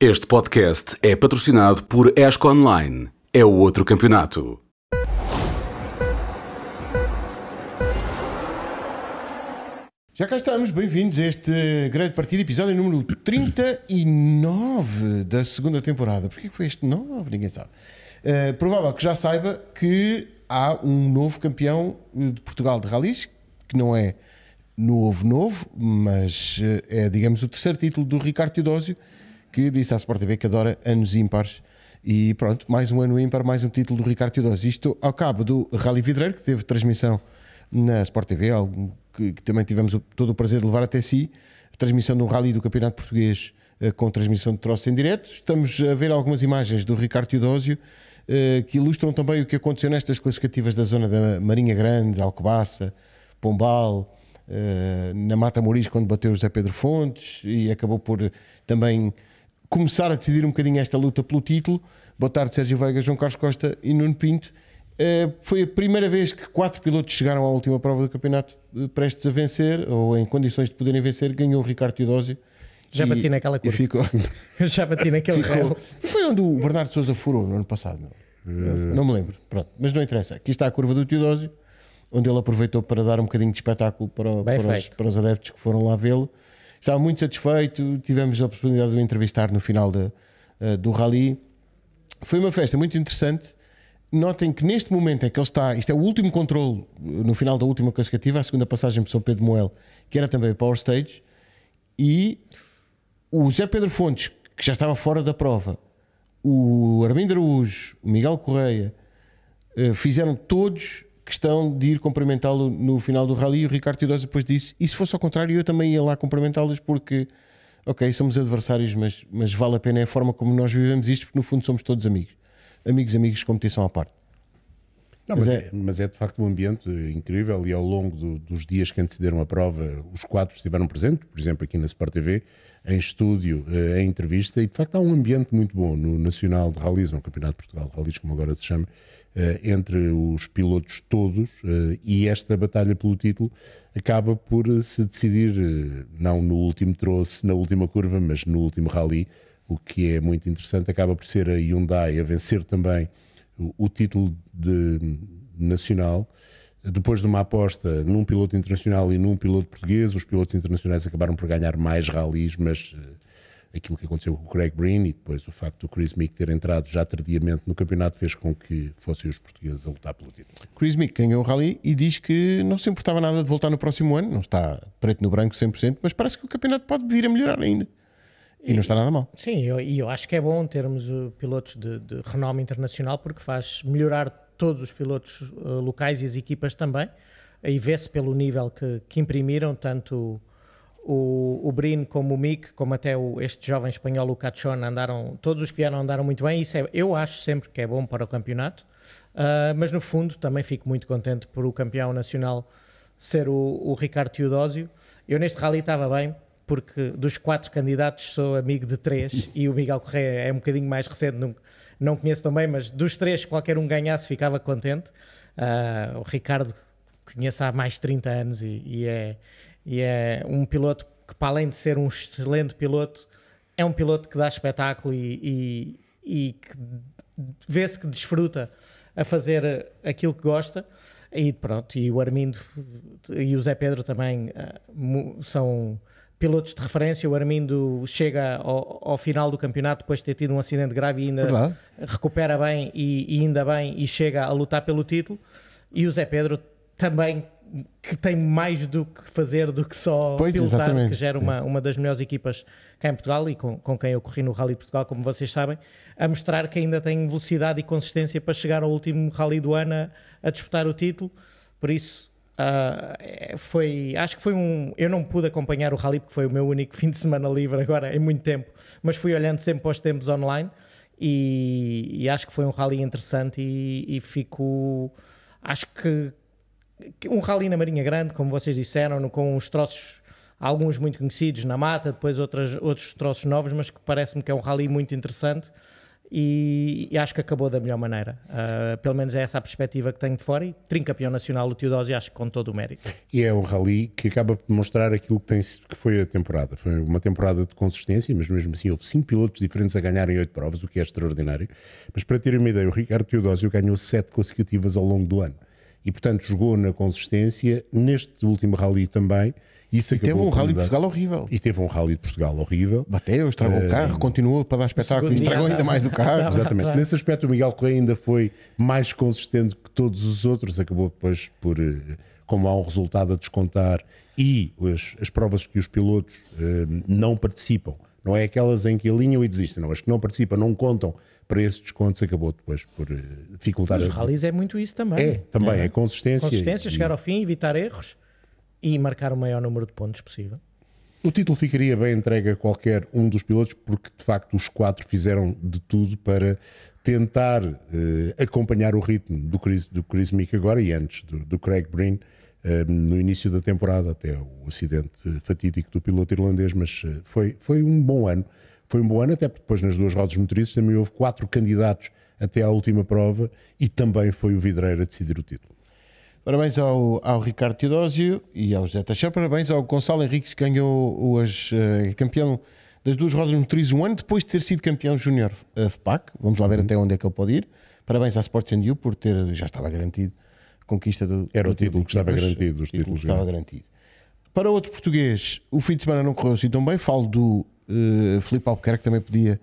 Este podcast é patrocinado por ESCO Online. É o outro campeonato. Já cá estamos, bem-vindos a este grande partido, episódio número 39 da segunda temporada. Porquê que foi este 9? Ninguém sabe. Uh, provável que já saiba que há um novo campeão de Portugal de ralis, que não é novo, novo, mas uh, é, digamos, o terceiro título do Ricardo Teodósio, que disse à Sport TV que adora anos ímpares. E pronto, mais um ano ímpar, mais um título do Ricardo Teodósio. Isto ao cabo do Rally Vidreiro, que teve transmissão na Sport TV, algo que, que também tivemos o, todo o prazer de levar até si, transmissão do Rally do Campeonato Português eh, com transmissão de troço em direto. Estamos a ver algumas imagens do Ricardo Teodósio eh, que ilustram também o que aconteceu nestas classificativas da zona da Marinha Grande, Alcobaça, Pombal, eh, na Mata Moris, quando bateu José Pedro Fontes e acabou por também começar a decidir um bocadinho esta luta pelo título. Boa tarde, Sérgio Veiga, João Carlos Costa e Nuno Pinto. Uh, foi a primeira vez que quatro pilotos chegaram à última prova do campeonato uh, prestes a vencer, ou em condições de poderem vencer, ganhou o Ricardo Teodósio. Já e, bati naquela curva. Ficou... Já bati naquele ficou... Foi onde o Bernardo Souza furou no ano passado. Não, uh... não me lembro. Pronto. Mas não interessa. Aqui está a curva do Teodósio, onde ele aproveitou para dar um bocadinho de espetáculo para, para, os, para os, adeptos que foram lá vê-lo. Estava muito satisfeito. Tivemos a oportunidade de o entrevistar no final de, do rally. Foi uma festa muito interessante notem que neste momento em que ele está, isto é o último controle no final da última classificativa, a segunda passagem por São Pedro Moel, que era também Power Stage, e o Zé Pedro Fontes, que já estava fora da prova, o Armindo Araújo, o Miguel Correia, eh, fizeram todos questão de ir cumprimentá-lo no final do rally e o Ricardo Teodósio depois disse, e se fosse ao contrário eu também ia lá cumprimentá-los porque ok, somos adversários mas, mas vale a pena é a forma como nós vivemos isto porque no fundo somos todos amigos amigos, amigos, competição à parte. Não, mas, mas, é, é, mas, é, de facto um ambiente incrível e ao longo do, dos dias que antecederam a prova, os quatro estiveram presentes, por exemplo, aqui na Sport TV, em estúdio, eh, em entrevista, e de facto há um ambiente muito bom no Nacional de Rallys, no Campeonato de Portugal de Rallys, como agora se chama, entre os pilotos todos, eh, e esta batalha pelo título acaba por se decidir, não no último troço, na última curva, mas no último rally, o que é muito interessante, acaba por ser a Hyundai a vencer também o, título de nacional. Depois de uma aposta num piloto internacional e num piloto português, os pilotos internacionais acabaram por ganhar mais ralis, mas aquilo que aconteceu com o Craig Breen e depois o facto do Chris Mick ter entrado já tardiamente no campeonato fez com que fossem os portugueses a lutar pelo título. Chris Mick ganhou o rally e diz que não se importava nada de voltar no próximo ano, não está preto no branco 100%, mas parece que o campeonato pode vir a melhorar ainda. E não está nada mal. Sim, e eu, eu, acho que é bom termos uh, pilotos de, de, renome internacional porque faz melhorar todos os pilotos uh, locais e as equipas também. E vê-se pelo nível que, que imprimiram, tanto o, o como o Mick, como até o, este jovem espanhol, o Cachon, andaram, todos os que vieram andaram muito bem. Isso é, eu acho sempre que é bom para o campeonato. Uh, mas no fundo também fico muito contente por o campeão nacional ser o, o Ricardo Teodósio. Eu neste rally estava bem, porque dos quatro candidatos sou amigo de três e o Miguel Correia é um bocadinho mais recente, não, não conheço também, mas dos três, qualquer um ganhasse, ficava contente. Uh, o Ricardo conheço há mais de 30 anos e, e, é, e é um piloto que, para além de ser um excelente piloto, é um piloto que dá espetáculo e, e, e que vê-se que desfruta a fazer aquilo que gosta. E pronto, e o Armindo e o Zé Pedro também uh, são pilotos de referência. O Armindo chega ao, ao, final do campeonato depois de ter tido um acidente grave e ainda recupera bem e, e, ainda bem e chega a lutar pelo título. E o Zé Pedro também que tem mais do que fazer do que só pois, pilotar, exatamente. que gera uma, uma das melhores equipas cá em Portugal e com, com quem eu corri no Rally Portugal, como vocês sabem, a mostrar que ainda tem velocidade e consistência para chegar ao último Rally do ano a, a disputar o título. Por isso, Uh, foi, acho que foi um. Eu não pude acompanhar o rally porque foi o meu único fim de semana livre agora em muito tempo, mas fui olhando sempre para os tempos online e, e acho que foi um rally interessante e, e, fico. Acho que um rally na Marinha Grande, como vocês disseram, com os troços, alguns muito conhecidos na mata, depois outras, outros troços novos, mas que parece-me que é um rally muito interessante e, acho que acabou da melhor maneira. Uh, pelo menos é essa a perspectiva que tenho de fora e tricampeão nacional o Teodósio acho que com todo o mérito. E é um rally que acaba por demonstrar aquilo que, tem, que foi a temporada. Foi uma temporada de consistência, mas mesmo assim houve cinco pilotos diferentes a ganharem oito provas, o que é extraordinário. Mas para terem uma ideia, o Ricardo Teodósio ganhou sete classificativas ao longo do ano. E portanto jogou na consistência, neste último rally também, isso e teve um Rally de Portugal horrível. E teve um Rally de Portugal horrível. Bateu, estragou uh, o carro, continuou para dar espetáculo e estragou ainda mais o carro. Exatamente. Nesse aspecto, o Miguel Correia ainda foi mais consistente que todos os outros. Acabou depois por, eh, como há um resultado a descontar e as, as provas que os pilotos uh, não participam, não é aquelas em que alinham e desistem, não. As que não participam não contam para esses descontos, acabou depois por uh, dificultar. Os rallies é muito isso também. É, também, é, é consistência. Consistência, e, chegar ao fim, evitar erros e marcar o maior número de pontos possível. O título ficaria bem entregue a qualquer um dos pilotos, porque de facto os quatro fizeram de tudo para tentar eh, acompanhar o ritmo do Chris, do Chris Mick agora e antes do, do Craig Breen eh, no início da temporada, até o acidente fatídico do piloto irlandês. Mas eh, foi, foi um bom ano. Foi um bom ano, até porque depois nas duas rodas motoristas também houve quatro candidatos até à última prova e também foi o Vidreira a decidir o título. Parabéns ao, ao Ricardo Teodósio e ao José Teixeira. Parabéns ao Gonçalo Henriques, que ganhou o as, uh, campeão das duas rodas motrizes um ano depois de ter sido campeão júnior FPAC. Vamos lá ver uhum. até onde é que ele pode ir. Parabéns à Sports You por ter, já estava garantido, a conquista do. Era do o título que estava garantido. Os títulos estava garantido. Para outro português, o fim de semana não correu assim tão bem. Falo do uh, Filipe Albuquerque, que também podia,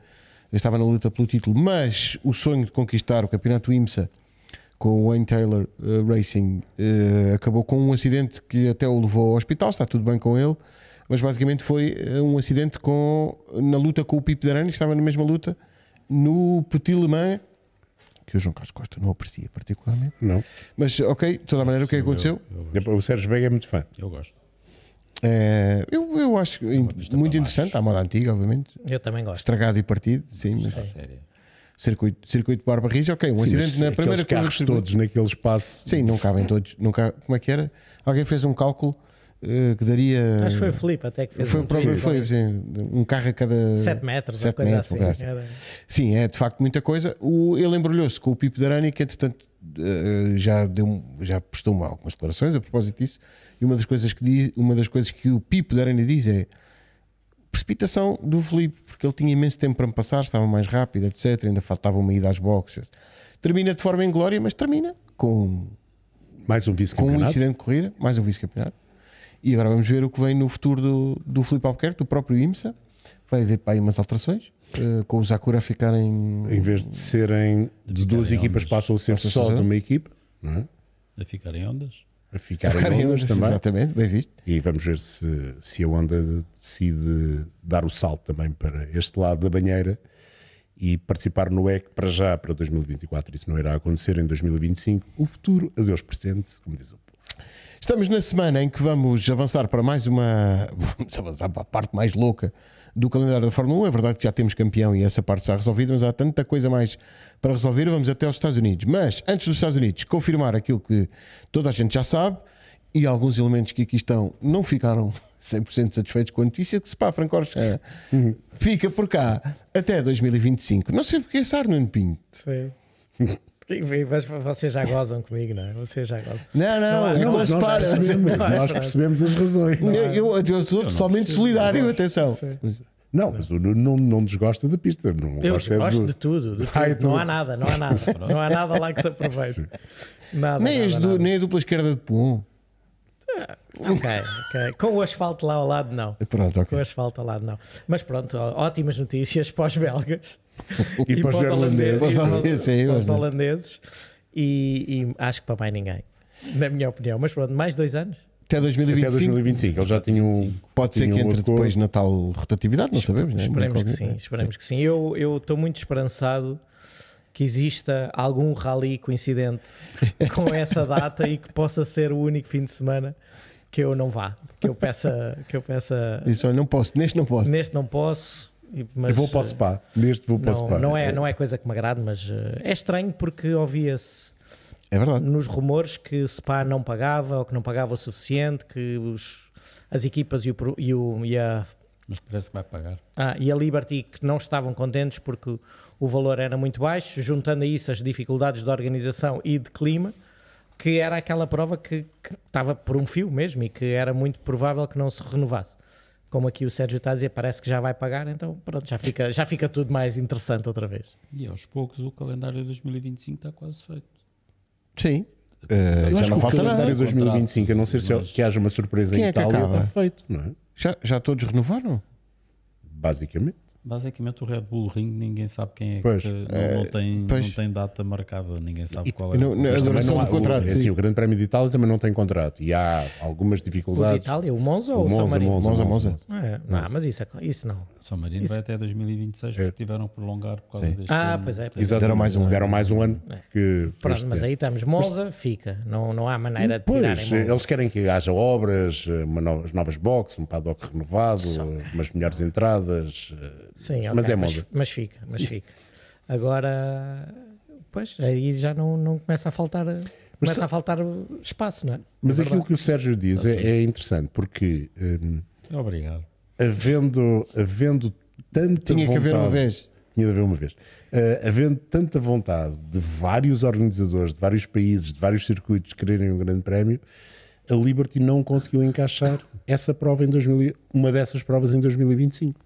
estava na luta pelo título, mas o sonho de conquistar o campeonato IMSA com o Wayne Taylor uh, Racing uh, acabou com um acidente que até o levou ao hospital, está tudo bem com ele, mas basicamente foi um acidente com, na luta com o Pipo Darani, que estava na mesma luta, no Petit Le Mans, que o João Carlos Costa não aprecia particularmente. Não. Mas, ok, de toda a maneira, Sim, o que é que aconteceu? Eu, eu o Sérgio Veiga é muito fã. Eu gosto. É, eu, eu acho muito interessante, à moda antiga, obviamente. Eu também gosto. Estragado e partido, sim. Mas... Sério circuito, circuito de Barba Rija, ok, um Sim, acidente na primeira carros todos naquele espaço. Sim, não cabem todos. Não cabe, como é que era? Alguém fez um cálculo uh, que daria. Acho que foi o Felipe até que fez foi um, o próprio Felipe, sim, um carro a cada 7 metros, 7 coisa metros, assim. Era... Sim, é de facto muita coisa. O, ele embrulhou-se com o Pipo Darani, que entretanto já, deu, já prestou algumas declarações a propósito disso. E uma das coisas que, diz, uma das coisas que o Pipo Darani diz é precipitação do Felipe, porque ele tinha imenso tempo para me passar, estava mais rápido, etc. Ainda faltava uma ida às boxes. Termina de forma inglória, mas termina com mais um vice-campeonato. Com um incidente de corrida, mais um vice-campeonato. E agora vamos ver o que vem no futuro do, do Felipe Albuquerque, do próprio IMSA. Vai haver para aí umas alterações, com os Zakura a ficarem. Em vez de serem de duas equipas, ondas. passam a ser só de uma equipa, não é? A ficarem ondas a ficar, a ficar em ondas, também. Exatamente, bem visto. E vamos ver se, se a onda decide dar o salto também para este lado da banheira e participar no EC para já, para 2024. Isso não irá acontecer em 2025. O futuro, adeus presente, como diz o povo. Estamos na semana em que vamos avançar para mais uma. Vamos avançar para a parte mais louca do calendário da Fórmula 1. É verdade que já temos campeão e essa parte está resolvida, mas há tanta coisa mais para resolver. Vamos até aos Estados Unidos. Mas antes dos Estados Unidos, confirmar aquilo que toda a gente já sabe e alguns elementos que aqui estão não ficaram 100% satisfeitos com a notícia que Spa Francorchamps uhum. fica por cá até 2025. Não sei porque é Sarno Pinto. Sim. Mas vocês já gozam comigo, não é? Vocês já gozam. Não, não, não, é nós, percebemos, nós percebemos as razões. Eu, eu, eu estou eu totalmente solidário, atenção. Sim. Não, mas o Nuno não, não desgosta da pista. Não eu gosto, gosto do... de tudo. De tudo. Não há nada, não há nada. não há nada lá que se aproveite. Nada, nem, nada, do, nem a dupla esquerda de Pum. Ah, ok, ok. Com o asfalto lá ao lado, não. Pronto, okay. Com o asfalto ao lado, não. Mas pronto, ótimas notícias para os belgas e, e para os holandeses. Para os holandeses, e, para os holandeses. E, e acho que para mais ninguém, na minha opinião. Mas pronto, mais dois anos. Até 2025. Até 2025. Eles já tinham. Pode ser que entre depois na tal rotatividade, não sabemos, né? Esperemos que sim, esperemos sim. que sim. Eu estou muito esperançado que exista algum rally coincidente com essa data e que possa ser o único fim de semana que eu não vá, que eu peça, que eu peça. Isso, olha, não posso, neste não posso. Neste não posso. Mas, vou para o spa, neste vou para o spa. Não é, não é coisa que me agrade, mas uh, é estranho porque ouvia-se é verdade. nos rumores que Spa não pagava ou que não pagava o suficiente, que os, as equipas e, o, e, o, e a Mas parece que vai pagar. Ah, e a Liberty que não estavam contentes porque o valor era muito baixo, juntando a isso as dificuldades de organização e de clima, que era aquela prova que, que estava por um fio mesmo e que era muito provável que não se renovasse. Como aqui o Sérgio está a dizer, parece que já vai pagar, então pronto, já fica, já fica tudo mais interessante outra vez. E aos poucos o calendário de 2025 está quase feito. Sim. Uh, já não que o falta calendário nada. 2025, a não ser se Mas- que haja uma surpresa Quem em é que Itália, está feito, não é? Já, já todos renovaram? Basicamente. Basicamente o Red Bull Ring ninguém sabe quem é Pois. que não, não tem, pois. não tem data marcada, ninguém sabe qual é. e não- não- Mas A também duração do contrato, o, é sim. assim, o Grande Prémio de Itália também não tem contrato e há algumas O de dificuldades. Itália, o Monza ou O Monza, Marino? Monza, Monza, Monza, Monza. É. não, mas isso, é- isso não. São Marino Isso- vai até 2026 porque tiveram que prolongar por causa Sim. deste Ah, ano. pois é. Pois é. Deram mais um. Deram mais um ano que. Pronto, mas aí estamos. Monza fica. Não, não há maneira de Pois, eles querem que haja obras, eh, novas boxes, um paddock renovado, umas melhores entradas. Sim, mas é mas, moda. mas fica, mas fica. Agora, pois, aí já não, não começa a faltar começa a faltar espaço, não é? Mas É aquilo que o Sérgio diz é, é interessante, porque hum, Obrigado. havendo, havendo tanta Tinha que vontade, haver uma vez. Tinha de haver uma vez. Eh, havendo tanta vontade de vários organizadores, de vários países, de vários circuitos quererem um grande prémio, a Liberty não conseguiu encaixar essa prova em 2000, e- uma dessas provas em 2025.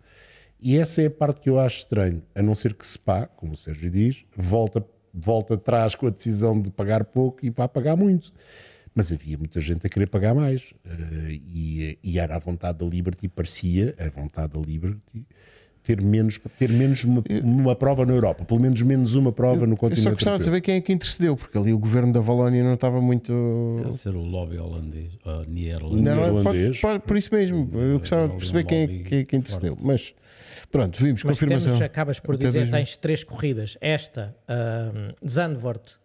E essa é a parte que eu acho estranho, a não ser que Spa, como o Sérgio diz, volta, volta atrás com a decisão de pagar pouco e vá pagar muito. Mas havia muita gente a querer pagar mais. eh, e, e era a vontade da Liberty, parecia a vontade da Liberty, ter menos, ter menos uma, uma prova na Europa, pelo menos menos uma prova no Eu continente. só gostava de saber quem é que intercedeu, porque ali o governo da Valónia não estava muito. Deve ser o lobby holandês, uh, neerlandês. Neerlandês. pode- pode- por isso mesmo, eu gostava de perceber quem é lobby que, que intercedeu. forte. Mas pronto, vimos Mas confirmação. temos, acabas por dizer, 2000. tens três corridas. Esta, um, Zandvoort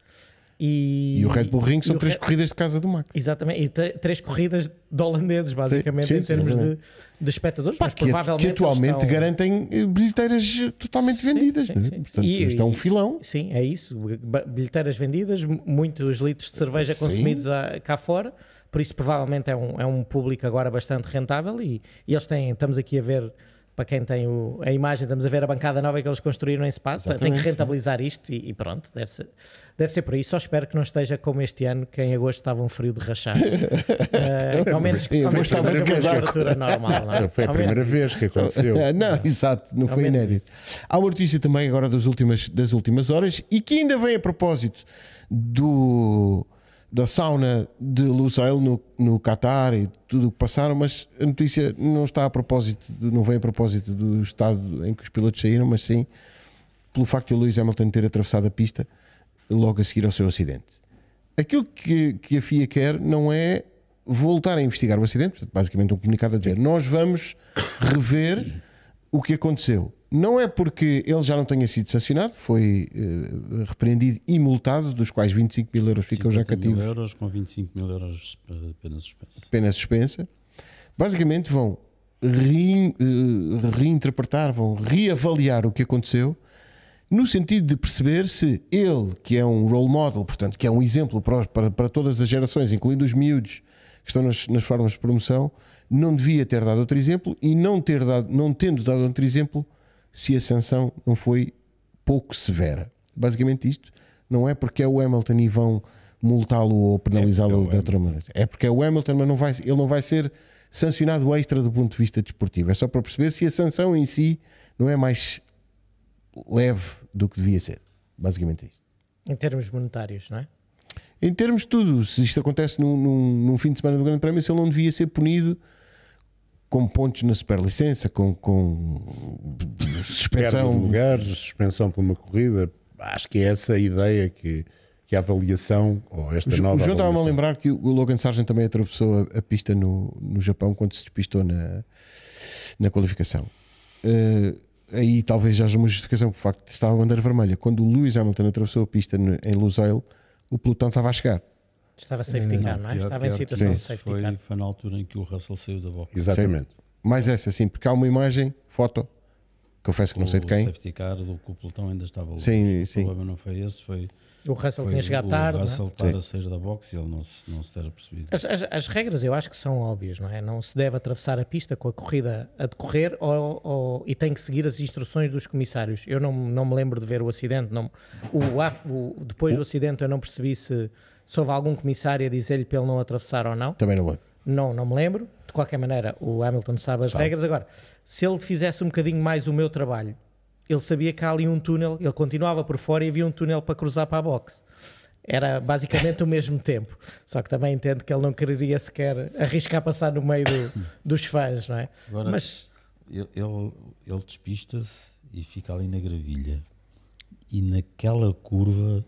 e... E o Red Bull Ring são três Re- corridas de casa do Max. Exatamente, e três corridas de holandeses, basicamente, sim, em sim, termos de, de espectadores, Pá, mas que, provavelmente que atualmente estão- garantem eh, bilheteiras totalmente Sim, vendidas. é? Portanto, E- isto é um filão. Sim, é isso. Bilheteiras vendidas, muitos litros de cerveja consumidos a- cá fora, por isso provavelmente é um, é um público agora bastante rentável e, e eles têm, estamos aqui a ver, para quem tem o- a imagem, estamos a ver a bancada nova que eles construíram em Spa, tem que Exatamente, sim. rentabilizar isto e, e pronto, deve ser, deve ser por aí. Só espero que não esteja como este ano, que em agosto estava um frio de rachar. Eh, ao menos, que de uma temperatura normal. Não é? Foi a Ao primeira isso. vez que aconteceu. não, exato, não Ao foi inédito. Há uma notícia também agora das últimas, das últimas horas e que ainda vem a propósito do, da sauna de Lusail no, no Qatar e tudo o que passaram, mas a notícia não está a propósito, de- não vem a propósito do estado em que os pilotos saíram, mas sim pelo facto de o Lewis Hamilton ter atravessado a pista logo a seguir ao seu acidente. Aquilo que, que a FIA quer não é voltar a investigar o acidente, basicamente um comunicado a dizer nós vamos rever o que aconteceu. Não é porque ele já não tenha sido sancionado, foi eh, repreendido e multado, dos quais 25 mil euros ficam já 50 mil cativos, euros com 25 mil euros eh, apenas suspensa. pena suspensa. Basicamente vão rein- eh, reinterpretar, vão reavaliar o que aconteceu, no sentido de perceber se ele, que é um role model, portanto, que é um exemplo para, para, para todas as gerações, incluindo os miúdos que estão nas, nas formas de promoção, não devia ter dado outro exemplo e não, ter dado, não tendo dado outro exemplo, se a sanção não foi pouco severa. Basicamente isto não é porque é o Hamilton e vão multá-lo ou penalizá-lo É, é de outra maneira. É porque é o Hamilton, mas não vai, ele não vai ser sancionado extra do ponto de vista desportivo. É só para perceber se a sanção em si não é mais leve do que devia ser. Basicamente é isto. Em termos monetários, não é? Em termos de tudo, se isto acontece num, num- num fim de semana do Grande Prémio, se ele não devia ser punido com pontos na superlicença, com, com suspensão. lugares, suspensão por uma corrida. Acho que é essa a ideia que, que a avaliação, ou esta O nova João estava-me a lembrar que o Logan Sargent também atravessou a, a pista no, no Japão quando se despistou na, na qualificação. Eh, aí talvez haja uma justificação por facto de estar a bandeira vermelha. Quando o Lewis Hamilton atravessou a pista no- em Lusail, o pelotão estava a chegar. Estava safety car, não é? pior- Estava em pior situação que de safety foi, car. foi na altura em que o Russell saiu da box. Exatamente. Mais essa, sim, porque há uma imagem, foto, confesso que não sei de O quem. safety car do que o pelotão ainda estava longe. Sim, O sim. problema não foi esse, foi, O Russell foi tinha chegado o tarde. não é? Russell estar a sair da boxe e ele não se, não se ter apercebido. As, as- as regras eu acho que são óbvias, não é? Não se deve atravessar a pista com a corrida a decorrer ou, ou- e tem que seguir as instruções dos comissários. Eu não, não me lembro de ver o acidente. Não, o, o- depois do acidente eu não percebi se, se houve algum comissário a dizer-lhe para ele não atravessar ou não. Também não vou. Não, não me lembro. De qualquer maneira, o Hamilton sabe as regras. Agora, se ele fizesse um bocadinho mais o meu trabalho, ele sabia que há ali um túnel, ele continuava por fora e havia um túnel para cruzar para a boxe. Era basicamente o mesmo tempo. Só que também entendo que ele não quereria sequer arriscar passar no meio do- dos fãs, não é? Agora- Mas Ele, ele, ele despista-se e fica ali na gravilha. E naquela curva,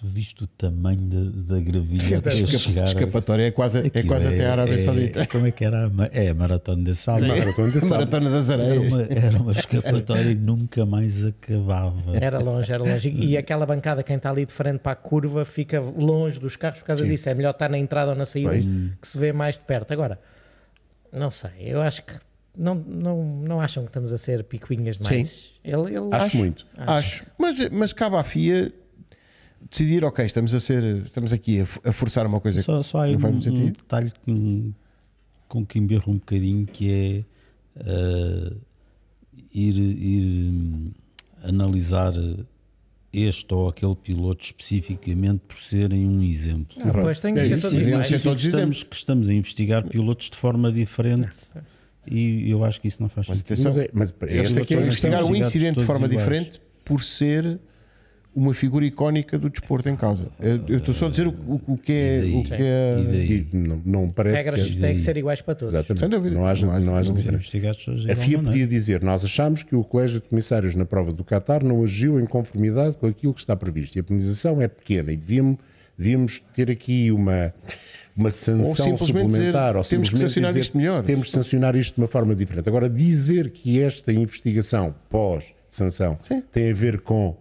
tu viste o tamanho da, da gravilha até chegar. escapatória é quase, é quase até a Arábia é- Saudita. Como é que era? a É a maratona de Salma. Maratona de Salma. Maratona das Era Areias. uma, era uma escapatória que nunca mais acabava. era longe, era longe. E aquela bancada, quem está ali de frente para a curva, fica longe dos carros por causa disso. É melhor estar na entrada ou na saída Pois. que se vê mais de perto. Agora, não sei, eu acho que não, não, não acham que estamos a ser picuinhas demais. Ele, ele- Acho muito. Acho. Mas, mas cabe à FIA decidir, ok, estamos a ser, estamos aqui a, forçar uma coisa Só, só há aí não um, faz um sentido. detalhe com, com que embirro um bocadinho que é ah, ir, ir hum, analisar este ou aquele piloto especificamente por serem um exemplo. Depois tem que É ser todos iguais. que estamos, exemplos. que estamos a investigar pilotos de forma diferente e eu acho que isso não faz Mas sentido. Mas, é, mas essa é que é investigar um investigados incidente de forma iguais. diferente por ser uma figura icónica do desporto em causa. Eu estou só a dizer o, o- o que é. E O que é E Não, não parece Regras que é- têm que ser iguais para todos. Exatamente. Sem dúvida. Não haja, Não haja- não haja diferença. de A FIA maneira. podia dizer: Nós achamos que o Colégio de Comissários na prova do Qatar não agiu em conformidade com aquilo que está previsto. E a penalização é pequena e devíamos, devíamos ter aqui uma, uma sanção suplementar. dizer, ou temos que sancionar dizer, isto melhor. Temos que sancionar isto de uma forma diferente. Agora, dizer que esta investigação pós-sanção tem a ver com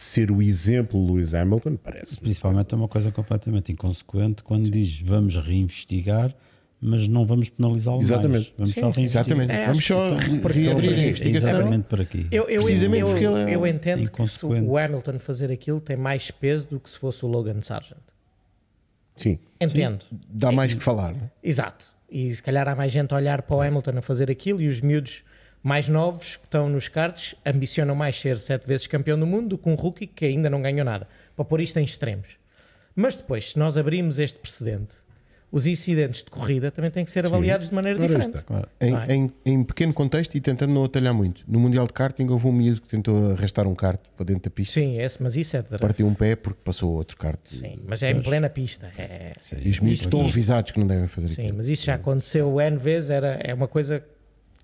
ser o exemplo de Lewis Hamilton, parece. Principalmente é uma coisa completamente inconsequente quando diz vamos reinvestigar, mas não vamos penalizá-lo Exatamente. mais. Vamos só reinvestigar. Exatamente. É, Vamos só Então, reabrir a investigação. Exatamente para aqui. Eu, eu, Precisamente eu, porque ele é eu entendo que se o Hamilton fazer aquilo tem mais peso do que se fosse o Logan Sargent. Sim. Entendo. Dá mais que falar. é? Exato. E se calhar há mais gente a olhar para o Hamilton a fazer aquilo e os miúdos mais novos que estão nos karts ambicionam mais ser sete vezes campeão do mundo do que um rookie que ainda não ganhou nada. Para pôr isto em extremos. Mas depois, se nós abrimos este precedente, os incidentes de corrida também têm que ser avaliados de maneira diferente. está. Claro. Em, Vai. em- em pequeno contexto e tentando não atalhar muito. No Mundial de Karting houve um miúdo que tentou arrastar um kart para dentro da pista. Sim, esse, mas isso é de Partiu um pé porque passou outro kart. Sim, mas é em plena pista. É, E os miúdos estão avisados que não devem fazer sim, aquilo. mas isso já aconteceu N vezes, era, é uma coisa.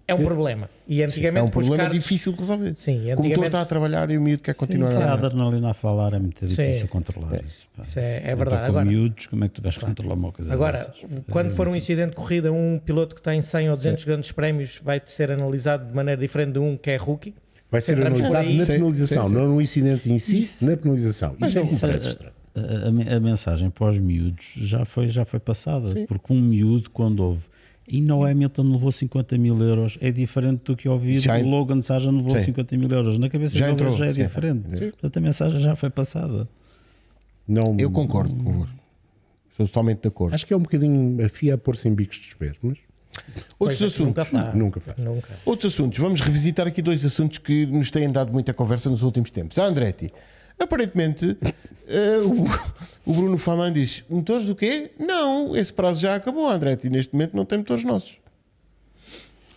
É um problema. E antigamente É um com problema karts- difícil de resolver. Sim, o motor antigamente- está a trabalhar e o miúdo quer continuar Sim, se a a andar. adrenalina a falar é muito Sim, difícil sim. controlar isso. pá. Isso é, é verdade. com Agora, miúdos, como é que tu vais controlar uma coisa agora dessas? quando É for um incidente de corrida, um piloto que tem 100 ou 200 grandes prémios vai ser analisado de maneira diferente de um que é rookie. Vai ser Entramos analisado na Sim, penalização, sim, sim. não no incidente em si, Isso- na penalização. Isso é me Isso, parece a- estranho. a, a a mensagem para os miúdos já foi, já foi passada, porque um miúdo, quando houve e no Hamilton levou 50 mil euros, é diferente do que ouvir Já o Logan Sargent levou Sim. 50 mil euros. Na cabeça Já deles entrou, já é sim. diferente. Sim. Portanto, a mensagem já foi passada. Não, Eu concordo convosco. Estou totalmente de acordo. Acho que é um bocadinho a FIA a pôr-se em bicos de espelho, mas Outros Pois é, assuntos. Nunca faz. nunca faz. Nunca. Outros assuntos. Vamos revisitar aqui dois assuntos que nos têm dado muita conversa nos últimos tempos. A Andretti. Aparentemente, eh, o, o Bruno Faman diz: motores do quê? Não, esse prazo já acabou. Andretti neste momento não tem motores nossos.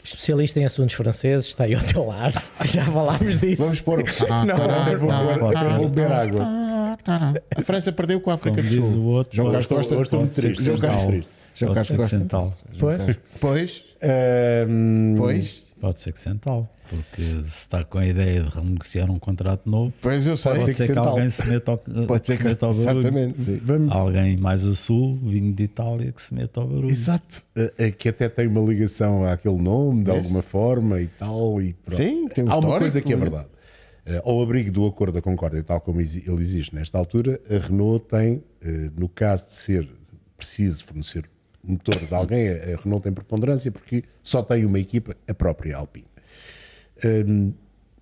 Especialista em assuntos franceses, está aí ao teu lado. Já falámos disso. Vamos pôr. Não, Ah, ser. vou beber água. A França perdeu com a África Como do diz Sul. o outro, João Carlos Costa. Hoje estou muito triste. João Carlos-. João Pode Carlos ser que Costa. Central. Pois, Pois, pois, Pode ser que Central. Porque se está com a ideia de renegociar um contrato novo, pois eu sei. pode ser ser que que alguém se meta ao, Pode se que. meta ao barulho. Exatamente. sim. vamos- Alguém mais a sul, vindo de Itália, que se meta ao barulho. Exato. Eh, eh, Que até tem uma ligação àquele nome, de alguma forma e tal. E pronto. Sim, tem um Há uma coisa que é né? verdade. Eh, Ao abrigo do acordo da Concórdia, tal como ele existe nesta altura, a Renault tem, eh, no caso de ser preciso fornecer motores a alguém, a Renault tem preponderância porque só tem uma equipa, a própria Alpine. Hum,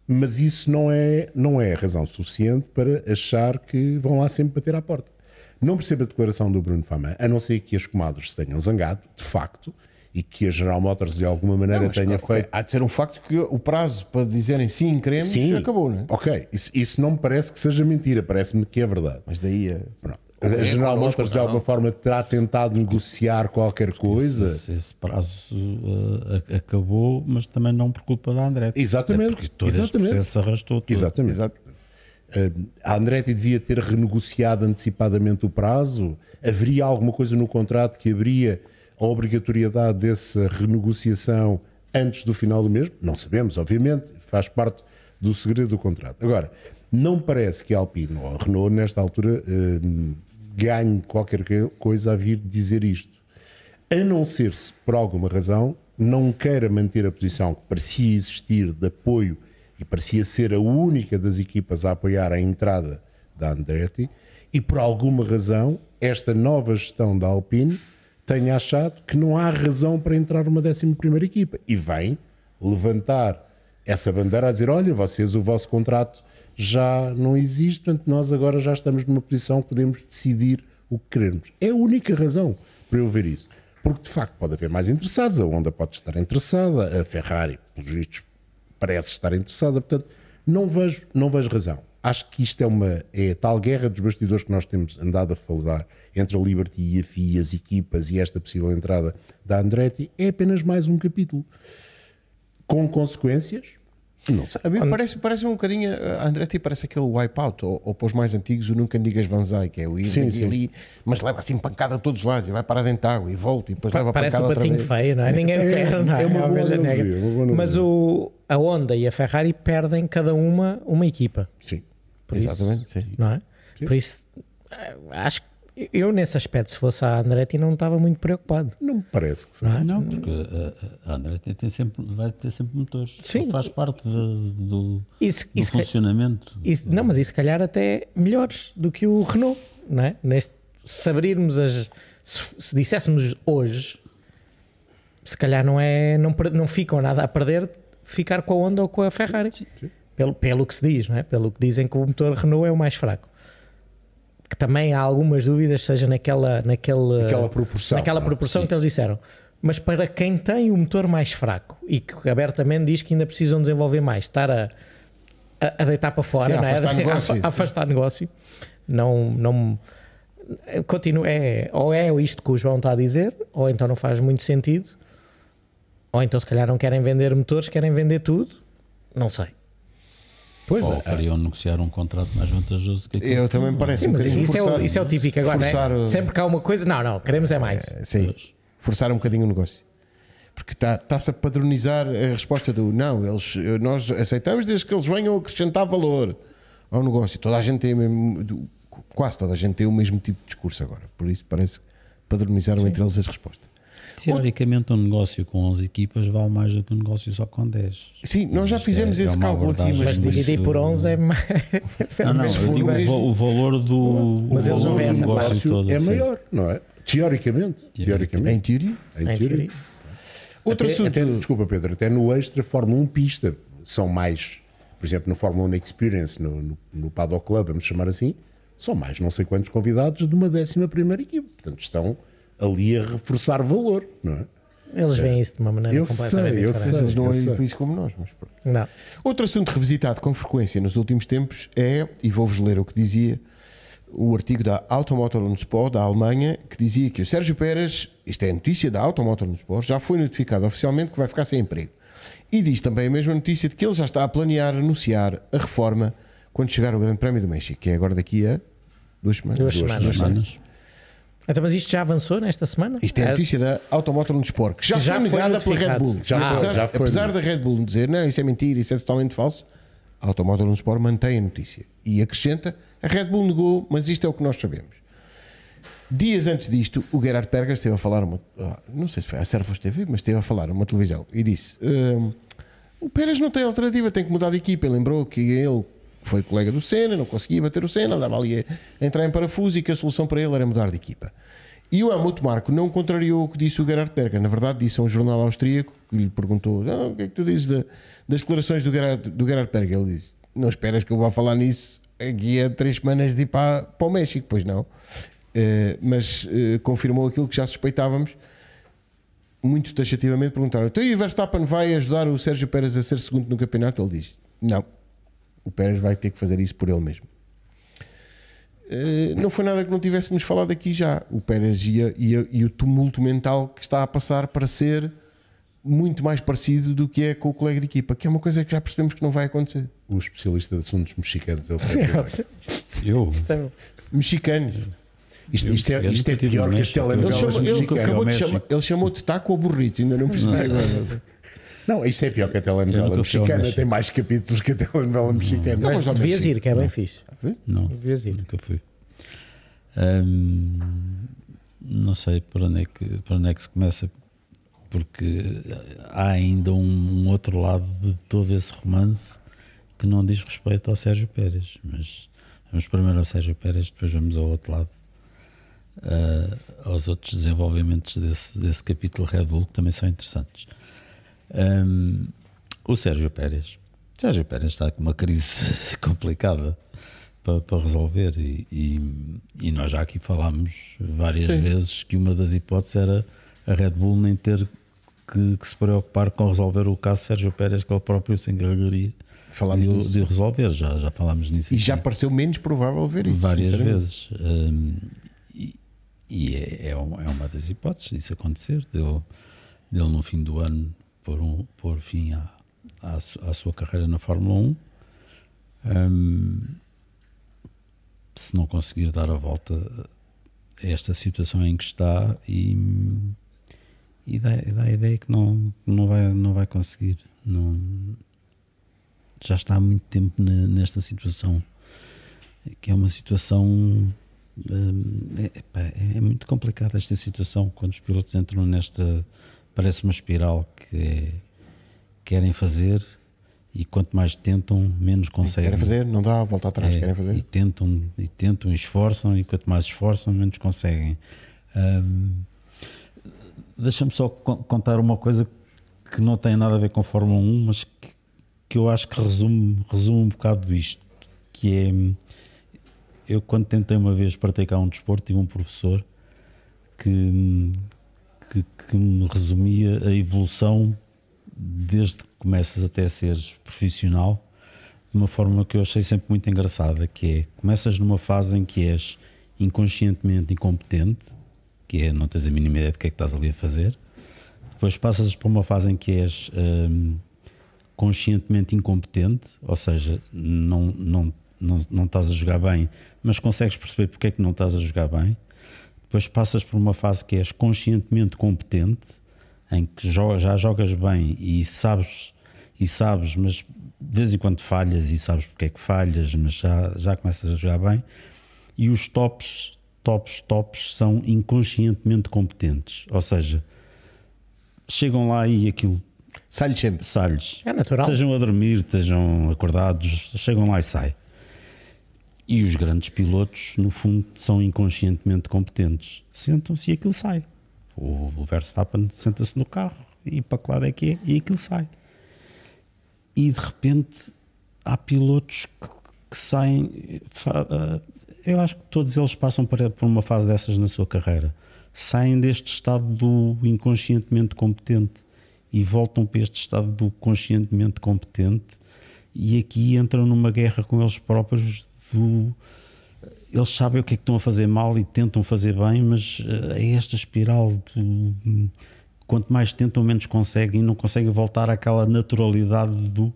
mas isso não é, não é razão suficiente para achar que vão lá sempre bater à porta. Não percebo a declaração do Bruno Fama, a não ser que as comadres se tenham zangado, de facto, e que a General Motors de alguma maneira Não, tenha feito. Há de ser um facto que o prazo para dizerem sim, queremos, Sim, acabou, não é? Ok, isso, isso não me parece que seja mentira, parece-me que é verdade. Mas daí a. Pronto. Ok, A General Motors de alguma forma terá tentado negociar qualquer coisa. Esse, esse prazo uh, acabou, mas também não por culpa da Andretti. Exatamente, É porque todo exatamente. processo arrastou tudo. Exatamente. Exato. Uh, a Andretti devia ter renegociado antecipadamente o prazo? Haveria alguma coisa no contrato que abria a obrigatoriedade dessa renegociação antes do final do mês? Não sabemos, obviamente, faz parte do segredo do contrato. Agora, não parece que a Alpine ou a Renault, nesta altura, uh, ganhe qualquer que- coisa a vir dizer isto. A não ser se, por alguma razão, não queira manter a posição que parecia existir de apoio e parecia ser a única das equipas a apoiar a entrada da Andretti, e por alguma razão, esta nova gestão da Alpine tenha achado que não há razão para entrar uma 11 equipa e vem levantar essa bandeira a dizer: olha, vocês, o vosso contrato já não existe, portanto, nós agora já estamos numa posição que podemos decidir o que queremos. É a única razão para eu ver isso. Porque de facto pode haver mais interessados, a Honda pode estar interessada, a Ferrari, pelos vistos, parece estar interessada, portanto, não vejo, não vejo razão. Acho que isto é uma é a tal guerra dos bastidores que nós temos andado a falar entre a Liberty e a FIA, as equipas e esta possível entrada da Andretti, é apenas mais um capítulo. Com consequências? Não sei. A mim parece, parece um bocadinho. A Andretti parece aquele wipeout, ou, ou para os mais antigos, o Nunca Digas Banzai, que é o ir Sim, sim. ali, mas leva assim pancada a todos os lados, e vai parar dentro de água e volta, e depois leva Parece pancada um outra patinho vez. feio, não é? Ninguém É- quer, não é? é uma ovelha negra. uma analogia. Mas o, a Honda e a Ferrari perdem cada uma uma equipa, Sim. Por isso- Exatamente, sim. não é? Por isso, eh, acho que eu nesse aspecto, se fosse a Andretti, não estava muito preocupado. Não me parece que seja. Não, porque a, a Andretti tem sempre, vai ter sempre motores. Sim. Faz parte de- do, E se- do e funcionamento. E- não, mas e se calhar até melhores do que o Renault, não é? Neste, se abrirmos as. Se, se disséssemos hoje, se calhar não é. Não, não ficam nada a perder ficar com a Honda ou com a Ferrari. Pelo, pelo que se diz, não é? Pelo que dizem que o motor Renault é o mais fraco. Que também há algumas dúvidas, seja naquela, naquele, Naquela proporção, naquela é? proporção que eles disseram. Mas para quem tem o motor mais fraco e que abertamente diz que ainda precisam desenvolver mais, estar a, a, a deitar para fora, Sim, é? afastar negócio. A afastar negócio. Não, não continua, é, ou é isto que o João está a dizer, ou então não faz muito sentido, ou então se calhar não querem vender motores, querem vender tudo, não sei. Pois Ou é. queriam negociar um contrato mais vantajoso que aquele. Eu também me parece Sim, um mas isso, é o, forçar- isso é o típico agora, não é? forçar o- Sempre que há uma coisa, não, não, queremos é mais. Sim, forçar um bocadinho o negócio. Porque está- está-se a padronizar a resposta do não, eles, nós aceitamos desde que eles venham acrescentar valor ao negócio. Toda a gente tem o mesmo, quase toda a gente tem o mesmo tipo de discurso agora. Por isso parece que padronizaram entre eles as respostas. Teoricamente, um negócio com 11 equipas vale mais do que um negócio só com 10. Sim, nós já Isto fizemos é- é esse uma cálculo aqui, mas, Mas dividir por 11 é mais. Não, não, se eu for digo o o, valor do, Mas o valor do negócio todo. é maior, não é? Teoricamente. Teoricamente. em teoria. Em Em teoria. Outro até, assunto. até- desculpa, Pedro, até no Extra Fórmula 1 pista são mais, por exemplo, no Fórmula 1 Experience, no, no, no Paddock Club, vamos chamar assim, são mais não sei quantos convidados de uma décima primeira equipe. Portanto, estão ali a reforçar valor, não é? Eles veem isso de uma maneira Eu completamente sei, eu diferente. Mas eles não eu olham sei. isso como nós. Mas pronto. Não. Outro assunto revisitado com frequência nos últimos tempos é, e vou-vos ler o que dizia o artigo da Automotor und Sport da Alemanha, que dizia que o Sérgio Pérez, isto é a notícia da Automotor und Sport, já foi notificado oficialmente que vai ficar sem emprego. E diz também a mesma notícia de que ele já está a planear anunciar a reforma quando chegar o Grande Prémio do México, que é agora daqui a duas semanas. Duas semanas. Duas semanas. Então, mas isto já avançou nesta semana? Isto é a notícia da Automotor und Sport, que já, Já foi negada pela Red. Bull. Já foi, apesar, já foi. apesar da Red Bull dizer não, isso é mentira, isso é totalmente falso, a Automotor und Sport mantém a notícia e acrescenta: a Red Bull negou, mas isto é o que nós sabemos. Dias antes disto, o Gerard Pergas esteve a falar, uma, ah, não sei se foi a Servos TV, mas esteve a falar numa televisão e disse: hum, o Pérez não tem alternativa, tem que mudar de equipa. Ele lembrou que ele foi colega do Senna, não conseguia bater o Senna, andava ali a entrar em parafuso e que a solução para ele era mudar de equipa. E o Helmut Marko não contrariou o que disse o Gerhard Berger. Na verdade, disse a um jornal austríaco que lhe perguntou: ah, o que é que tu dizes de, das declarações do Gerhard, do Gerhard Berger? Ele disse: Não esperas que eu vá falar nisso aqui a três semanas de ir para, para o México? Pois não. Uh, mas uh, confirmou aquilo que já suspeitávamos. Muito taxativamente perguntaram: Então, e o Verstappen vai ajudar o Sérgio Pérez a ser segundo no campeonato? Ele diz: Não, o Pérez vai ter que fazer isso por ele mesmo. Uh, não foi nada que não tivéssemos falado aqui já. O Pérez e, a, e, a, e, o tumulto mental que está a passar para ser muito mais parecido do que é com o colega de equipa, que é uma coisa que já percebemos que não vai acontecer. O especialista de assuntos mexicanos, ele Sim, Eu? Mexicanos. Isto, isto, é, isto é pior que as telenovelas ele, ele chamou-te taco ou burrito, ainda não percebi agora. Não, isto é pior que a telenovela mexicana, tem mais capítulos que a telenovela mexicana. Não, mas devias ir, que é bem fixe. Não, devias ir. nunca fui. Hum, não sei para onde, é que, para onde é que se começa, porque há ainda um, um outro lado de todo esse romance que não diz respeito ao Sérgio Pérez, mas vamos primeiro ao Sérgio Pérez, depois vamos ao outro lado. Uh, aos outros desenvolvimentos desse, desse capítulo Red Bull que também são interessantes. Um, o Sérgio Pérez. Sérgio Pérez está com uma crise complicada para, para resolver e, e, e, nós já aqui falámos várias Sim. vezes que uma das hipóteses era a Red Bull nem ter que, que, se preocupar com resolver o caso Sérgio Pérez que ele próprio se encarregaria de, de, resolver, já, já falámos nisso. E aqui. já pareceu menos provável ver isso. Várias vezes. Um, e, e é, é, uma, é uma das hipóteses disso acontecer, dele, dele no fim do ano pôr, um, pôr fim à, à, à, sua carreira na Fórmula 1. Um, se não conseguir dar a volta a esta situação em que está e, e dá, dá a ideia que não, não, vai, não vai conseguir. Não, já está há muito tempo nesta situação, que é uma situação. Hum, é, é, é, muito complicada esta situação quando os pilotos entram nesta parece uma espiral que é, querem fazer e quanto mais tentam, menos conseguem. Querem fazer, não dá, volta atrás, é, querem fazer. E tentam, e tentam, e esforçam, e quanto mais esforçam, menos conseguem. Deixa-me só contar uma coisa que não tem nada a ver com a Fórmula 1, mas que, que eu acho que resume, resume um bocado isto, que é, eu quando tentei uma vez praticar um desporto, tive um professor que, que, que me resumia a evolução desde que começas até a seres profissional de uma forma que eu achei sempre muito engraçada, que é, começas numa fase em que és inconscientemente incompetente, que é não tens a mínima ideia do que é que estás ali a fazer, depois passas para uma fase em que és hum, conscientemente incompetente, ou seja, não, não, não, não estás a jogar bem, mas consegues perceber porque é que não estás a jogar bem, depois passas por uma fase que és conscientemente competente, em que já jogas bem e sabes, e sabes, mas de vez em quando falhas e sabes porque é que falhas, mas já, já começas a jogar bem. E os tops, tops, tops são inconscientemente competentes, ou seja, chegam lá e aquilo sai-lhes sempre. sai É natural. Estejam a dormir, estejam acordados, chegam lá e sai. E os grandes pilotos, no fundo, são inconscientemente competentes. Sentam-se e aquilo sai. O, Verstappen senta-se no carro e para que lado é que é e aquilo sai. E de repente há pilotos que, que saem. Eh, eu acho que todos eles passam por uma fase dessas na sua carreira. Saem deste estado do inconscientemente competente e voltam para este estado do conscientemente competente e aqui entram numa guerra com eles próprios do, eles sabem o que é que estão a fazer mal e tentam fazer bem, mas eh, é esta espiral do, quanto mais tentam, menos conseguem e não conseguem voltar àquela naturalidade do,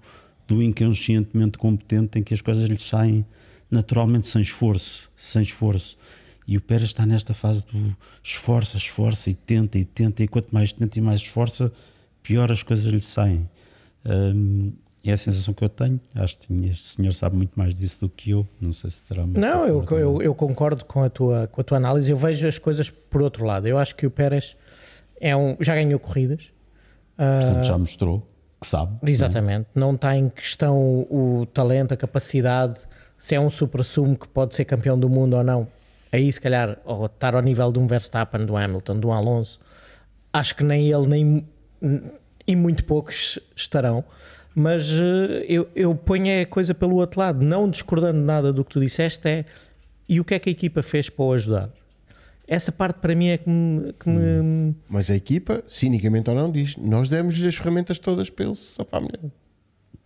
do inconscientemente competente em que as coisas lhes saem naturalmente sem esforço, sem esforço. E o Pérez está nesta fase do esforça, esforça e tenta e tenta, e quanto mais tenta e mais esforça, pior as coisas lhe saem. Um, é a sensação que eu tenho. Acho que este senhor sabe muito mais disso do que eu. Não sei se terá muito. Não, eu, eu, eu, concordo com a, tua, com a tua análise. Eu vejo as coisas por outro lado. Eu acho que o Pérez é um, já ganhou corridas. Portanto, já mostrou que sabe. Exatamente. Não, é? não está em questão o talento, a capacidade, se é um supra-sumo que pode ser campeão do mundo ou não. aí se calhar ou estar ao nível de um Verstappen, do Hamilton, do Alonso, acho que nem ele nem e muito poucos estarão. Mas uh, eu, eu ponho a coisa pelo outro lado, não discordando nada do que tu disseste, é e o que é que a equipa fez para o ajudar? Essa parte para mim é que me. Que me... Hum. Mas a equipa, cinicamente ou não, diz: Nós demos-lhe as ferramentas todas para ele se safar melhor.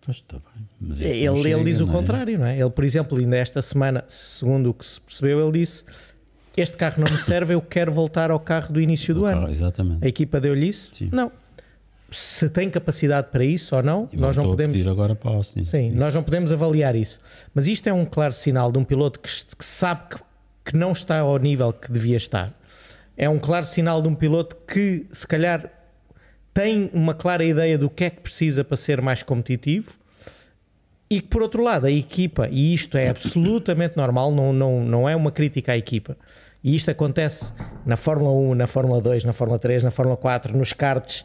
Pois está bem. Mas ele, chega, ele diz o é? contrário, não é? Ele, por exemplo, ainda esta semana, segundo o que se percebeu, ele disse: Este carro não me serve, eu quero voltar ao carro do início do ano. exatamente. A equipa deu-lhe isso? Sim. Não. Se tem capacidade para isso ou não, e nós não podemos. Agora para Austin. Sim, isso. nós não podemos avaliar isso. Mas isto é um claro sinal de um piloto que, que sabe que que não está ao nível que devia estar. É um claro sinal de um piloto que, se calhar, tem uma clara ideia do que é que precisa para ser mais competitivo e que, por outro lado, a equipa, e isto é absolutamente normal, não, não, não é uma crítica à equipa, e isto acontece na Fórmula 1, na Fórmula 2, na Fórmula 3, na Fórmula 4, nos karts,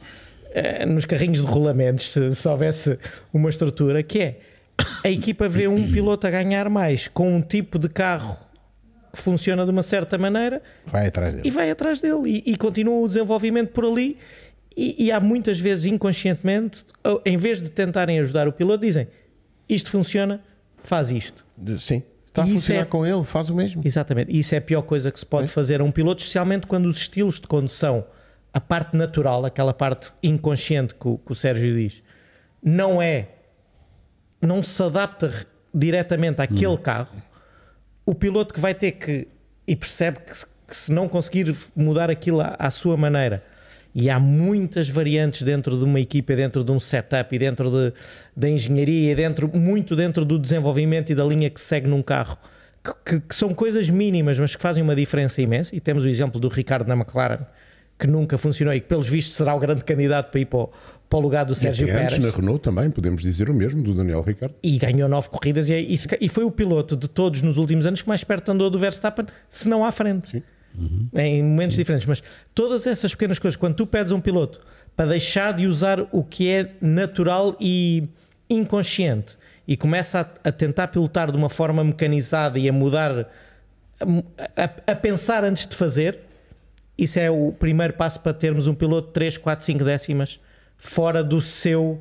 nos carrinhos de rolamentos, se, se houvesse uma estrutura, que é a equipa vê um piloto a ganhar mais com um tipo de carro que funciona de uma certa maneira vai atrás dele. e vai atrás dele e, e continua o desenvolvimento por ali. E, e, há muitas vezes inconscientemente, em vez de tentarem ajudar o piloto, dizem isto funciona, faz isto. Sim. Está a funcionar é... com ele, faz o mesmo. Exatamente. E isso é a pior coisa que se pode é? fazer a um piloto, especialmente quando os estilos de condução, a parte natural, aquela parte inconsciente que o, que o Sérgio diz, não é, não se adapta diretamente àquele hum. carro o piloto que vai ter que, e percebe que, que se não conseguir mudar aquilo à, à, sua maneira, e há muitas variantes dentro de uma equipa, dentro de um setup e dentro de, da engenharia, e dentro, muito dentro do desenvolvimento e da linha que se segue num carro, que, que, que são coisas mínimas, mas que fazem uma diferença imensa. E temos o exemplo do Ricardo na McLaren, que nunca funcionou e que, pelos vistos, será o grande candidato para ir para o, para o lugar do Sérgio e Pérez. Na Renault também, podemos dizer o mesmo, do Daniel Ricardo. E ganhou nove corridas e, é, e, foi o piloto de todos nos últimos anos que mais perto andou do Verstappen, se não à frente. Sim. Uhum. Em momentos Sim. diferentes. Mas todas essas pequenas coisas, quando tu pedes a um piloto para deixar de usar o que é natural e inconsciente e começa a, a tentar pilotar de uma forma mecanizada e a mudar, a, a, a pensar antes de fazer, isso é o primeiro passo para termos um piloto de 3, 4, 5 décimas fora do seu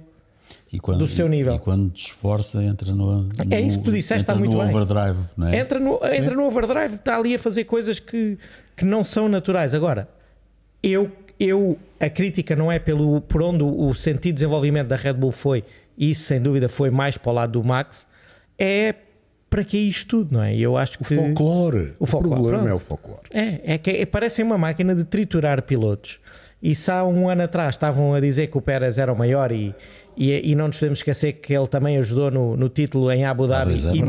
quando, do seu nível. E, quando esforça, entra no, no. É isso que tu disseste, está muito no bem. overdrive, não é? Entra no, entra no overdrive, está ali a fazer coisas que, que não são naturais. Agora, eu, eu, a crítica não é pelo, por onde o sentido de desenvolvimento da Red Bull foi, e isso sem dúvida foi mais para o lado do Max, é para que isto tudo, não é? Eu acho que. O folclore. O, folclore, o problema pronto. é o folclore. É, é que é, parece uma máquina de triturar pilotos. E se há um ano atrás estavam a dizer que o Pérez era o maior e, e, e não nos podemos esquecer que ele também ajudou no, no título em Abu Dhabi. Ah, é, e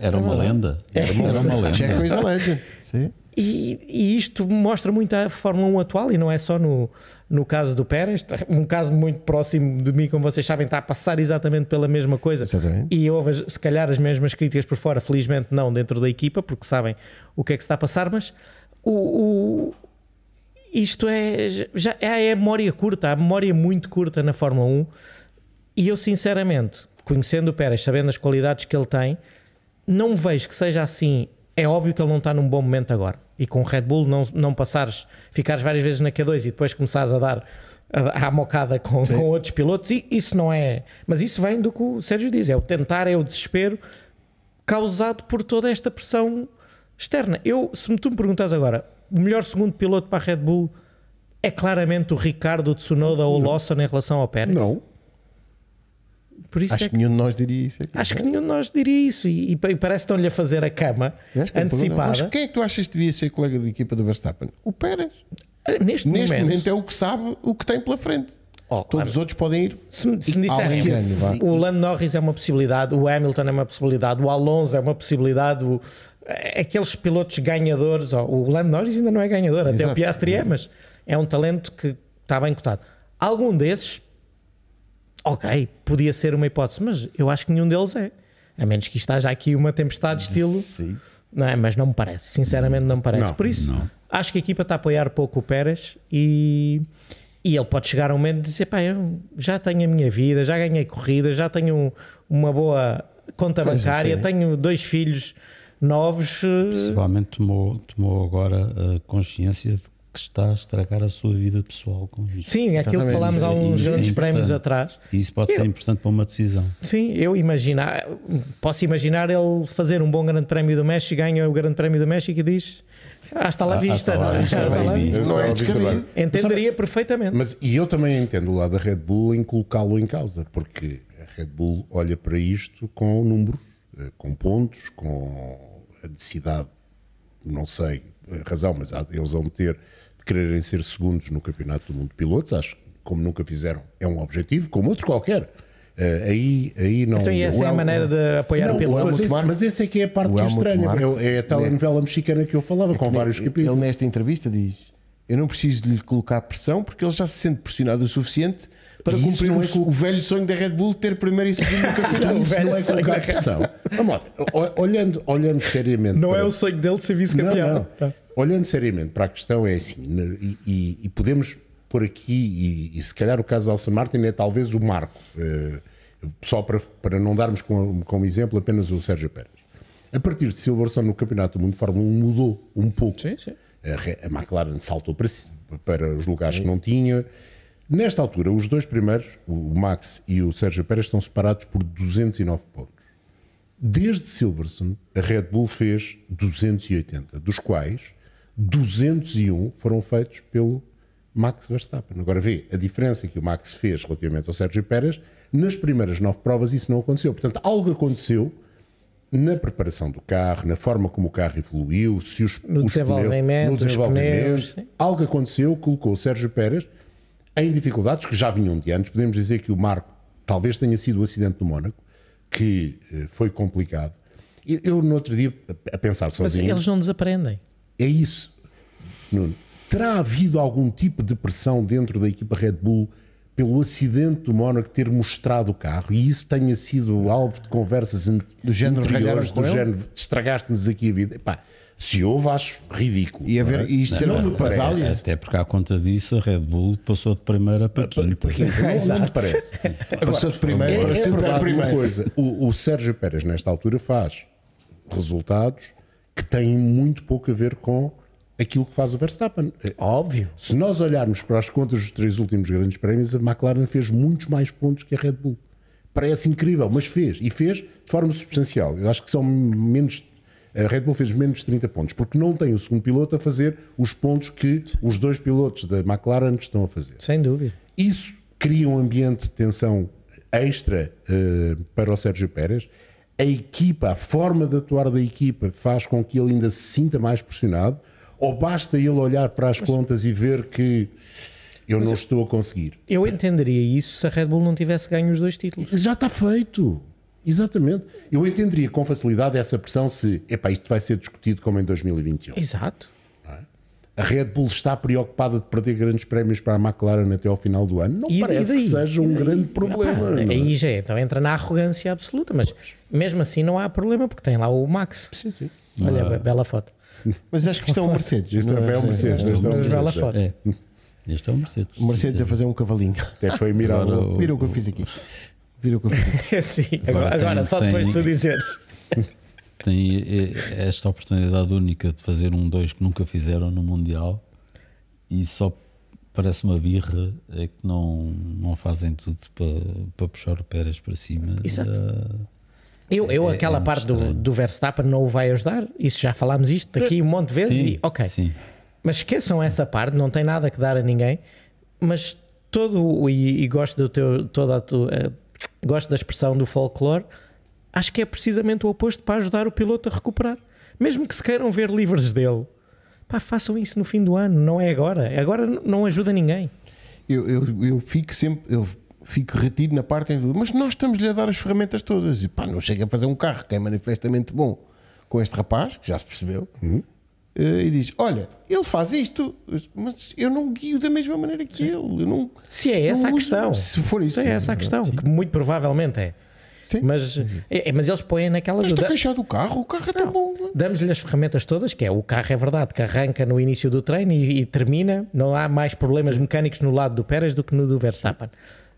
era uma lenda. Era uma, era uma lenda. Checo is a legend. Sim. E, e, isto mostra muito a Fórmula 1 atual e não é só no, no caso do Pérez, um caso muito próximo de mim, como vocês sabem, está a passar exatamente pela mesma coisa. Exatamente. E houve, se calhar, as mesmas críticas por fora, felizmente não dentro da equipa, porque sabem o que é que está a passar, mas o, o isto é, já, é a memória curta, a memória muito curta na Fórmula 1. E eu, sinceramente, conhecendo o Pérez, sabendo as qualidades que ele tem, não vejo que seja assim. É óbvio que ele não está num bom momento agora. E com o Red Bull não, não passares, ficares várias vezes na Q2 e depois começares a dar a, a mocada com, com outros pilotos, e isso não é. Mas isso vem do que o Sérgio diz: é o tentar, é o desespero causado por toda esta pressão externa. Eu, se tu me perguntas agora, o melhor segundo piloto para a Red Bull é claramente o Ricardo Tsunoda ou o Lawson em relação ao Pérez? Não. Por isso acho é que, que, nenhum de nós diria isso. Aqui, acho que nenhum de nós diria isso e, e parece que estão-lhe a fazer a cama é antecipada. Mas quem é que tu achas que devia ser colega de equipa do Verstappen? O Pérez. Neste, Neste momento, momento, é o que sabe o que tem pela frente. Oh, Todos claro. os outros podem ir. Se, se me disserem que o Lando Norris é uma possibilidade, o Hamilton é uma possibilidade, o Alonso é uma possibilidade, o, é aqueles pilotos ganhadores, oh, o Lando Norris ainda não é ganhador, Exato. até o Piastri é, mas é um talento que está bem cotado. Algum desses, ok, podia ser uma hipótese, mas eu acho que nenhum deles é. A menos que esteja aqui uma tempestade de estilo. Sim. Não é? Mas não me parece, sinceramente não me parece. Não, Por isso, não. acho que a equipa está a apoiar pouco o Pérez e, e ele pode chegar a um momento de dizer: pá, eu já tenho a minha vida, já ganhei corrida, já tenho uma boa conta pois bancária, tenho dois filhos novos. eh, Principalmente tomou, tomou agora a consciência de que está a estragar a sua vida pessoal com isto. Sim, aquilo que falámos há Isso é- uns isso é grandes prémios importante. atrás. E isso pode ser Eu- importante para uma decisão. Sim, eu imaginar, posso imaginar ele fazer um bom Grande Prémio do México, ganha o Grande Prémio do México e diz hasta lá Ah, vista. hasta lá não é? vista, Hasta lá vista. Não é descabido. Entenderia perfeitamente. Mas e eu também entendo o lado da Red Bull em colocá-lo em causa, porque a Red Bull olha para isto com números, eh, com pontos, com a necessidade, não sei a razão, mas eles vão ter quererem ser segundos no Campeonato do Mundo de Pilotos, acho que como nunca fizeram, é um objetivo, como outro qualquer. Eh, aí, aí não. Então, e essa é a El- maneira de apoiar Não, o piloto. mas, esse, mas essa é que é a parte que é estranha. É, é a telenovela mexicana que eu falava, com vários Ele- capítulos. Ele nesta entrevista diz: Eu não preciso de lhe colocar pressão porque ele já se sente pressionado o suficiente para isso cumprir o, é col- o velho sonho da Red Bull de ter primeiro e segundo campeonato. Isso velho não é colocar pressão. Vamos lá, o- olhando, olhando seriamente. Não para- é o sonho dele ser vice-campeão. não. Olhando seriamente para a questão, é assim, e, e- e podemos pôr aqui, e, e se calhar o caso de Alça Martin é talvez o marco, eh, só para, para não darmos como, como exemplo apenas o Sérgio Pérez. A partir de Silverstone no Campeonato do Mundo de Fórmula 1 mudou um pouco. Sim, sim. A, Re- a McLaren saltou para, para os lugares que não tinha. Nesta altura, os dois primeiros, o Max e o Sérgio Pérez, estão separados por 209 pontos. Desde Silverstone, a Red Bull fez 280, dos quais 201 foram feitos pelo Max Verstappen. Agora vê a diferença que o Max fez relativamente ao Sérgio Pérez. Nas primeiras nove provas isso não aconteceu. Portanto, algo aconteceu na preparação do carro, na forma como o carro evoluiu, se os, No os desenvolvimento pneus- no desenvolvimento, pneus, algo aconteceu, colocou o Sérgio Pérez em dificuldades que já vinham de antes. Podemos dizer que o Marco talvez tenha sido o acidente do Mónaco, que eh, foi complicado. Eu, no outro dia, a pensar Mas sozinho, eles não desaprendem. é isso. Nuno, terá havido algum tipo de pressão dentro da equipa Red Bull pelo acidente do Mónaco ter mostrado o carro e isso tenha sido alvo de conversas Do género, anteriores, do género estragaste-nos aqui a vida. Epá, se houve, acho ridículo. E, haver, não é? e isto Não uma me parece. Até porque, à conta disso, a Red Bull passou de primeira para quinta. Porque não, não me parece. Passou de primeiro É, para é super verdade uma primeiro. coisa, o, o Sérgio Pérez nesta altura faz resultados que têm muito pouco a ver com aquilo que faz o Verstappen. Óbvio. Se nós olharmos para as contas dos três últimos grandes prémios, a McLaren fez muitos mais pontos que a Red Bull. Parece incrível, mas fez. E fez de forma substancial. Eu acho que são menos. A Red Bull fez menos de 30 pontos, porque não tem o segundo piloto a fazer os pontos que os dois pilotos da McLaren estão a fazer. Sem dúvida. Isso cria um ambiente de tensão extra eh, para o Sérgio Pérez. A equipa, a forma de atuar da equipa faz com que ele ainda se sinta mais pressionado, ou basta ele olhar para as contas e ver que eu não estou a conseguir? Eu entenderia isso se a Red Bull não tivesse ganho os dois títulos. Já está feito. Exatamente. Eu entenderia com facilidade essa pressão se, epá, isto vai ser discutido como em 2021. Exato. A Red Bull está preocupada de perder grandes prémios para a McLaren até ao final do ano. Não E- parece e daí? que seja um grande problema. Não é? aí já é, então entra na arrogância absoluta, mas mesmo assim não há problema porque tem lá o Max. Sim, sim. Olha, be- bela foto. Mas acho que isto é um Mercedes. Este não também é um Mercedes. este é um Mas bela Mercedes. É. Este é o Mercedes. O Mercedes a fazer um cavalinho. Até foi mirar o... Viram o que eu fiz aqui. Viram o que eu fiz aqui. É sim, agora, Agora tem- agora só depois de tu dizeres. Tem esta oportunidade única de fazer um 2 que nunca fizeram no Mundial e só parece uma birra é que não, não fazem tudo para, para puxar o Pérez para cima. Exato. da- Eu, eu É- aquela é parte do, estranho. do Verstappen não o vai ajudar, isso já falámos isto aqui um monte de vezes Sim, e ok. sim. Mas esqueçam essa parte, não tem nada que dar a ninguém, mas todo o, e, e gosto do teu, toda a tua, eh, gosto da expressão do folclore, acho que é precisamente o oposto para ajudar o piloto a recuperar. Mesmo que se queiram ver livres dele, pá, façam isso no fim do ano, não é agora. Agora não ajuda ninguém. Eu, eu, eu fico sempre. Eu fico retido na parte em que, mas nós estamos-lhe a dar as ferramentas todas. E pá, não chega a fazer um carro que é manifestamente bom com este rapaz, que já se percebeu, eh, e diz: Olha, ele faz isto, mas eu não guio da mesma maneira que ele. Eu não, Se é essa a uso- questão. Se for isso. Se é essa a questão, que muito provavelmente é. Sim. Mas, é, é, mas eles põem naquela Mas está da- queixado do carro, o carro é tão bom. Damos-lhe as ferramentas todas, que é o carro é verdade, que arranca no início do treino e, e termina, não há mais problemas mecânicos no lado do Pérez do que no do Verstappen.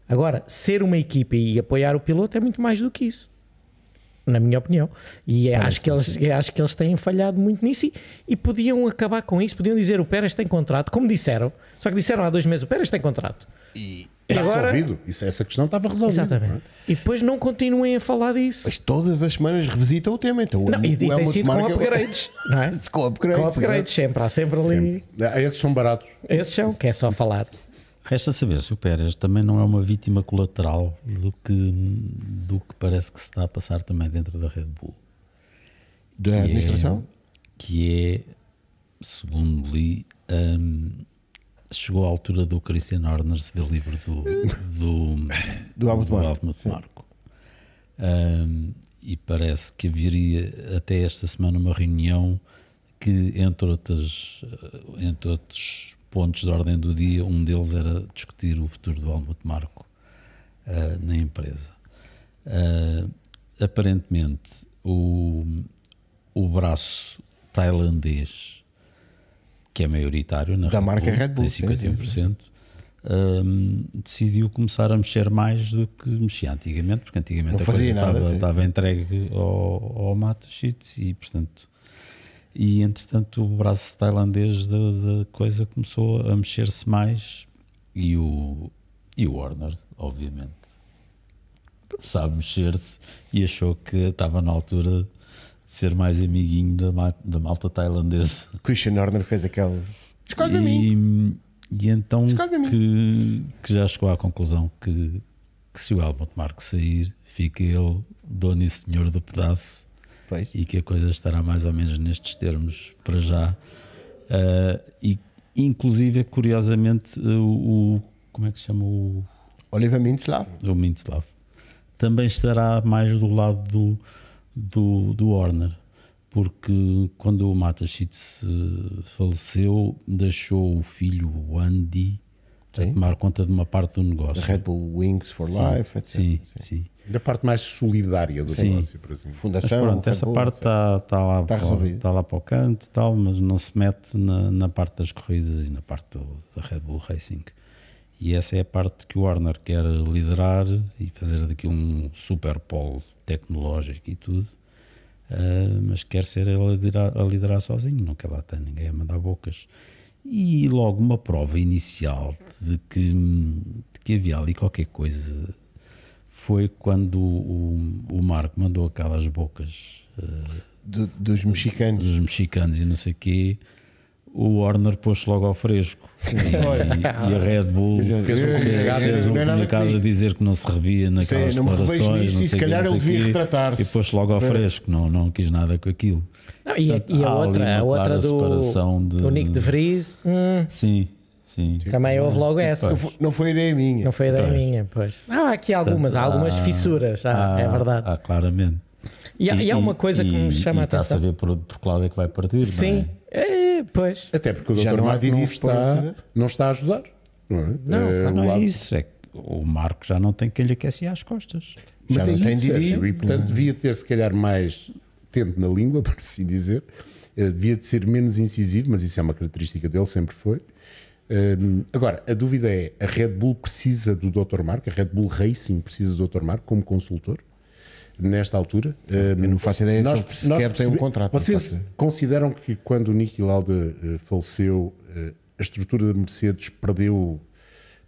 Agora, ser uma equipa e apoiar o piloto é muito mais do que isso. na minha opinião. E é, acho, que eles, é, acho que eles têm falhado muito nisso e, e, podiam acabar com isso. Podiam dizer o Pérez tem contrato, como disseram, só que disseram há dois meses: o Pérez tem contrato. E, e agora... resolvido. Isso, essa questão estava resolvida. Exatamente. É? E depois não continuem a falar disso. Mas todas as semanas revisitam o tema. Então, não, o, e, e tem sido com upgrades. Não é? com upgrades. Com upgrades, sempre. Há sempre ali. Ah, esses são baratos. Esses são, que é só falar. Resta saber se o Pérez também não é uma vítima colateral do que, do que parece que se está a passar também dentro da Red Bull. Da administração? É, que é, segundo li, um, chegou à altura do Christian Horner se ver livre do, do, do Helmut Marco. Um, e parece que haveria até esta semana uma reunião que, entre, outras, entre outros pontos de ordem do dia, um deles era discutir o futuro do Helmut Marco uh, na empresa. Uh, aparentemente, o, o braço tailandês, que é maioritário na da Red marca Bull, Red Bull, tem 51%, sim, sim, um, decidiu começar a mexer mais do que mexia antigamente, porque antigamente a coisa nada, estava, estava, entregue ao, ao Matachitz e, portanto, e entretanto o braço tailandês da, coisa começou a mexer-se mais e o, e o Warner, obviamente, sabe mexer-se e achou que estava na altura de ser mais amiguinho da, da malta tailandesa. Christian Horner fez aquele. Escolhe mim. E então que, que, já chegou à conclusão que, que se o Helmut Marko sair, fica ele dono e senhor do pedaço Pois. e que a coisa estará mais ou menos nestes termos para já. Uh, e inclusive, curiosamente, o, o, como é que se chama o Oliver Mintzlaff? O Mintzlaff também estará mais do lado do, do, do Warner, porque quando o Matachitz faleceu, deixou o filho Andy a tomar conta de uma parte do negócio. Red Bull Wings for sim, Life, etc. Sim, sim. sim. Da parte mais solidária do sim. negócio, por assim. Fundação. Mas pronto, essa parte está tá lá, está tá lá para o canto tal, mas não se mete na, na parte das corridas e na parte do, da Red Bull Racing. E essa é a parte que o Warner quer liderar e fazer daqui um super polo tecnológico e tudo. Uh, mas quer ser ele a liderar, a liderar sozinho, não quer lá ter ninguém a mandar bocas. E logo uma prova inicial de que, de que havia ali qualquer coisa. Foi quando o, o Marco mandou aquelas bocas uh, Do, dos mexicanos. dos mexicanos e não sei o quê o Warner pôs logo ao fresco e, e, a Red Bull fez um comunicado, fez um comunicado a dizer que não se revia naquelas Sim, declarações não e se calhar ele devia retratar-se e pôs logo ao fresco não, não quis nada com aquilo não, e, Portanto, e, a outra, a outra do, de, do Nick de Vries hum. sim Sim. Também houve logo essa. Não foi, não foi ideia minha. Não foi ideia pois. minha, pois. Não, há aqui algumas, há algumas fissuras, há, é verdade. Há, claramente. E, e, e há uma coisa que me chama e a atenção. Está a saber por, por que lado é que vai partir. Sim, é? É, pois. Até porque o Já Dr. não, Marco não está, não está a ajudar. Não é, não, é, não é isso. É que o Marco já não tem quem lhe aquece às costas. Mas já é não tem isso, e portanto devia ter se calhar mais tento na língua, por assim dizer. Uh, devia de ser menos incisivo, mas isso é uma característica dele, sempre foi. Um, agora, a dúvida é: a Red Bull precisa do Dr. Marco, a Red Bull Racing precisa do Dr. Marco como consultor nesta altura? Um, Eu não faço ideia nós, se sequer tem um contrato. Vocês consideram que quando o Niki Lauda uh, faleceu, uh, a estrutura da Mercedes perdeu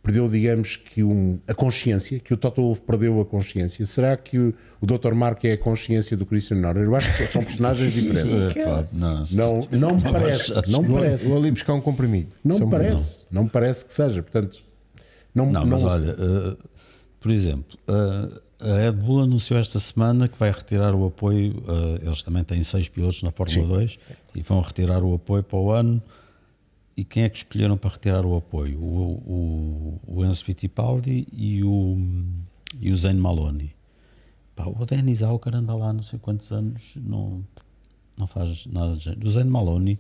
perdeu, digamos, que um, a consciência, que o Toto Wolff perdeu a consciência. Será que o, o Dr. Mark é a consciência do Christian Horner? Eu acho que são personagens diferentes. não, não, não me parece. Não me parece. Vou ali buscar um comprimido. Não me parece. Não. me parece que seja. Portanto, não, não, mas olha, uh, por exemplo, a Red Bull anunciou esta semana que vai retirar o apoio. Uh, eles também têm seis pilotos na Fórmula Sim. 2 e vão retirar o apoio para o ano e quem é que escolheram para retirar o apoio? O, o, o Enzo Fittipaldi e o, e o Zane Maloney. Pá, o Denis Alcar anda lá não sei quantos anos, não, não faz nada de jeito. O Zane Maloney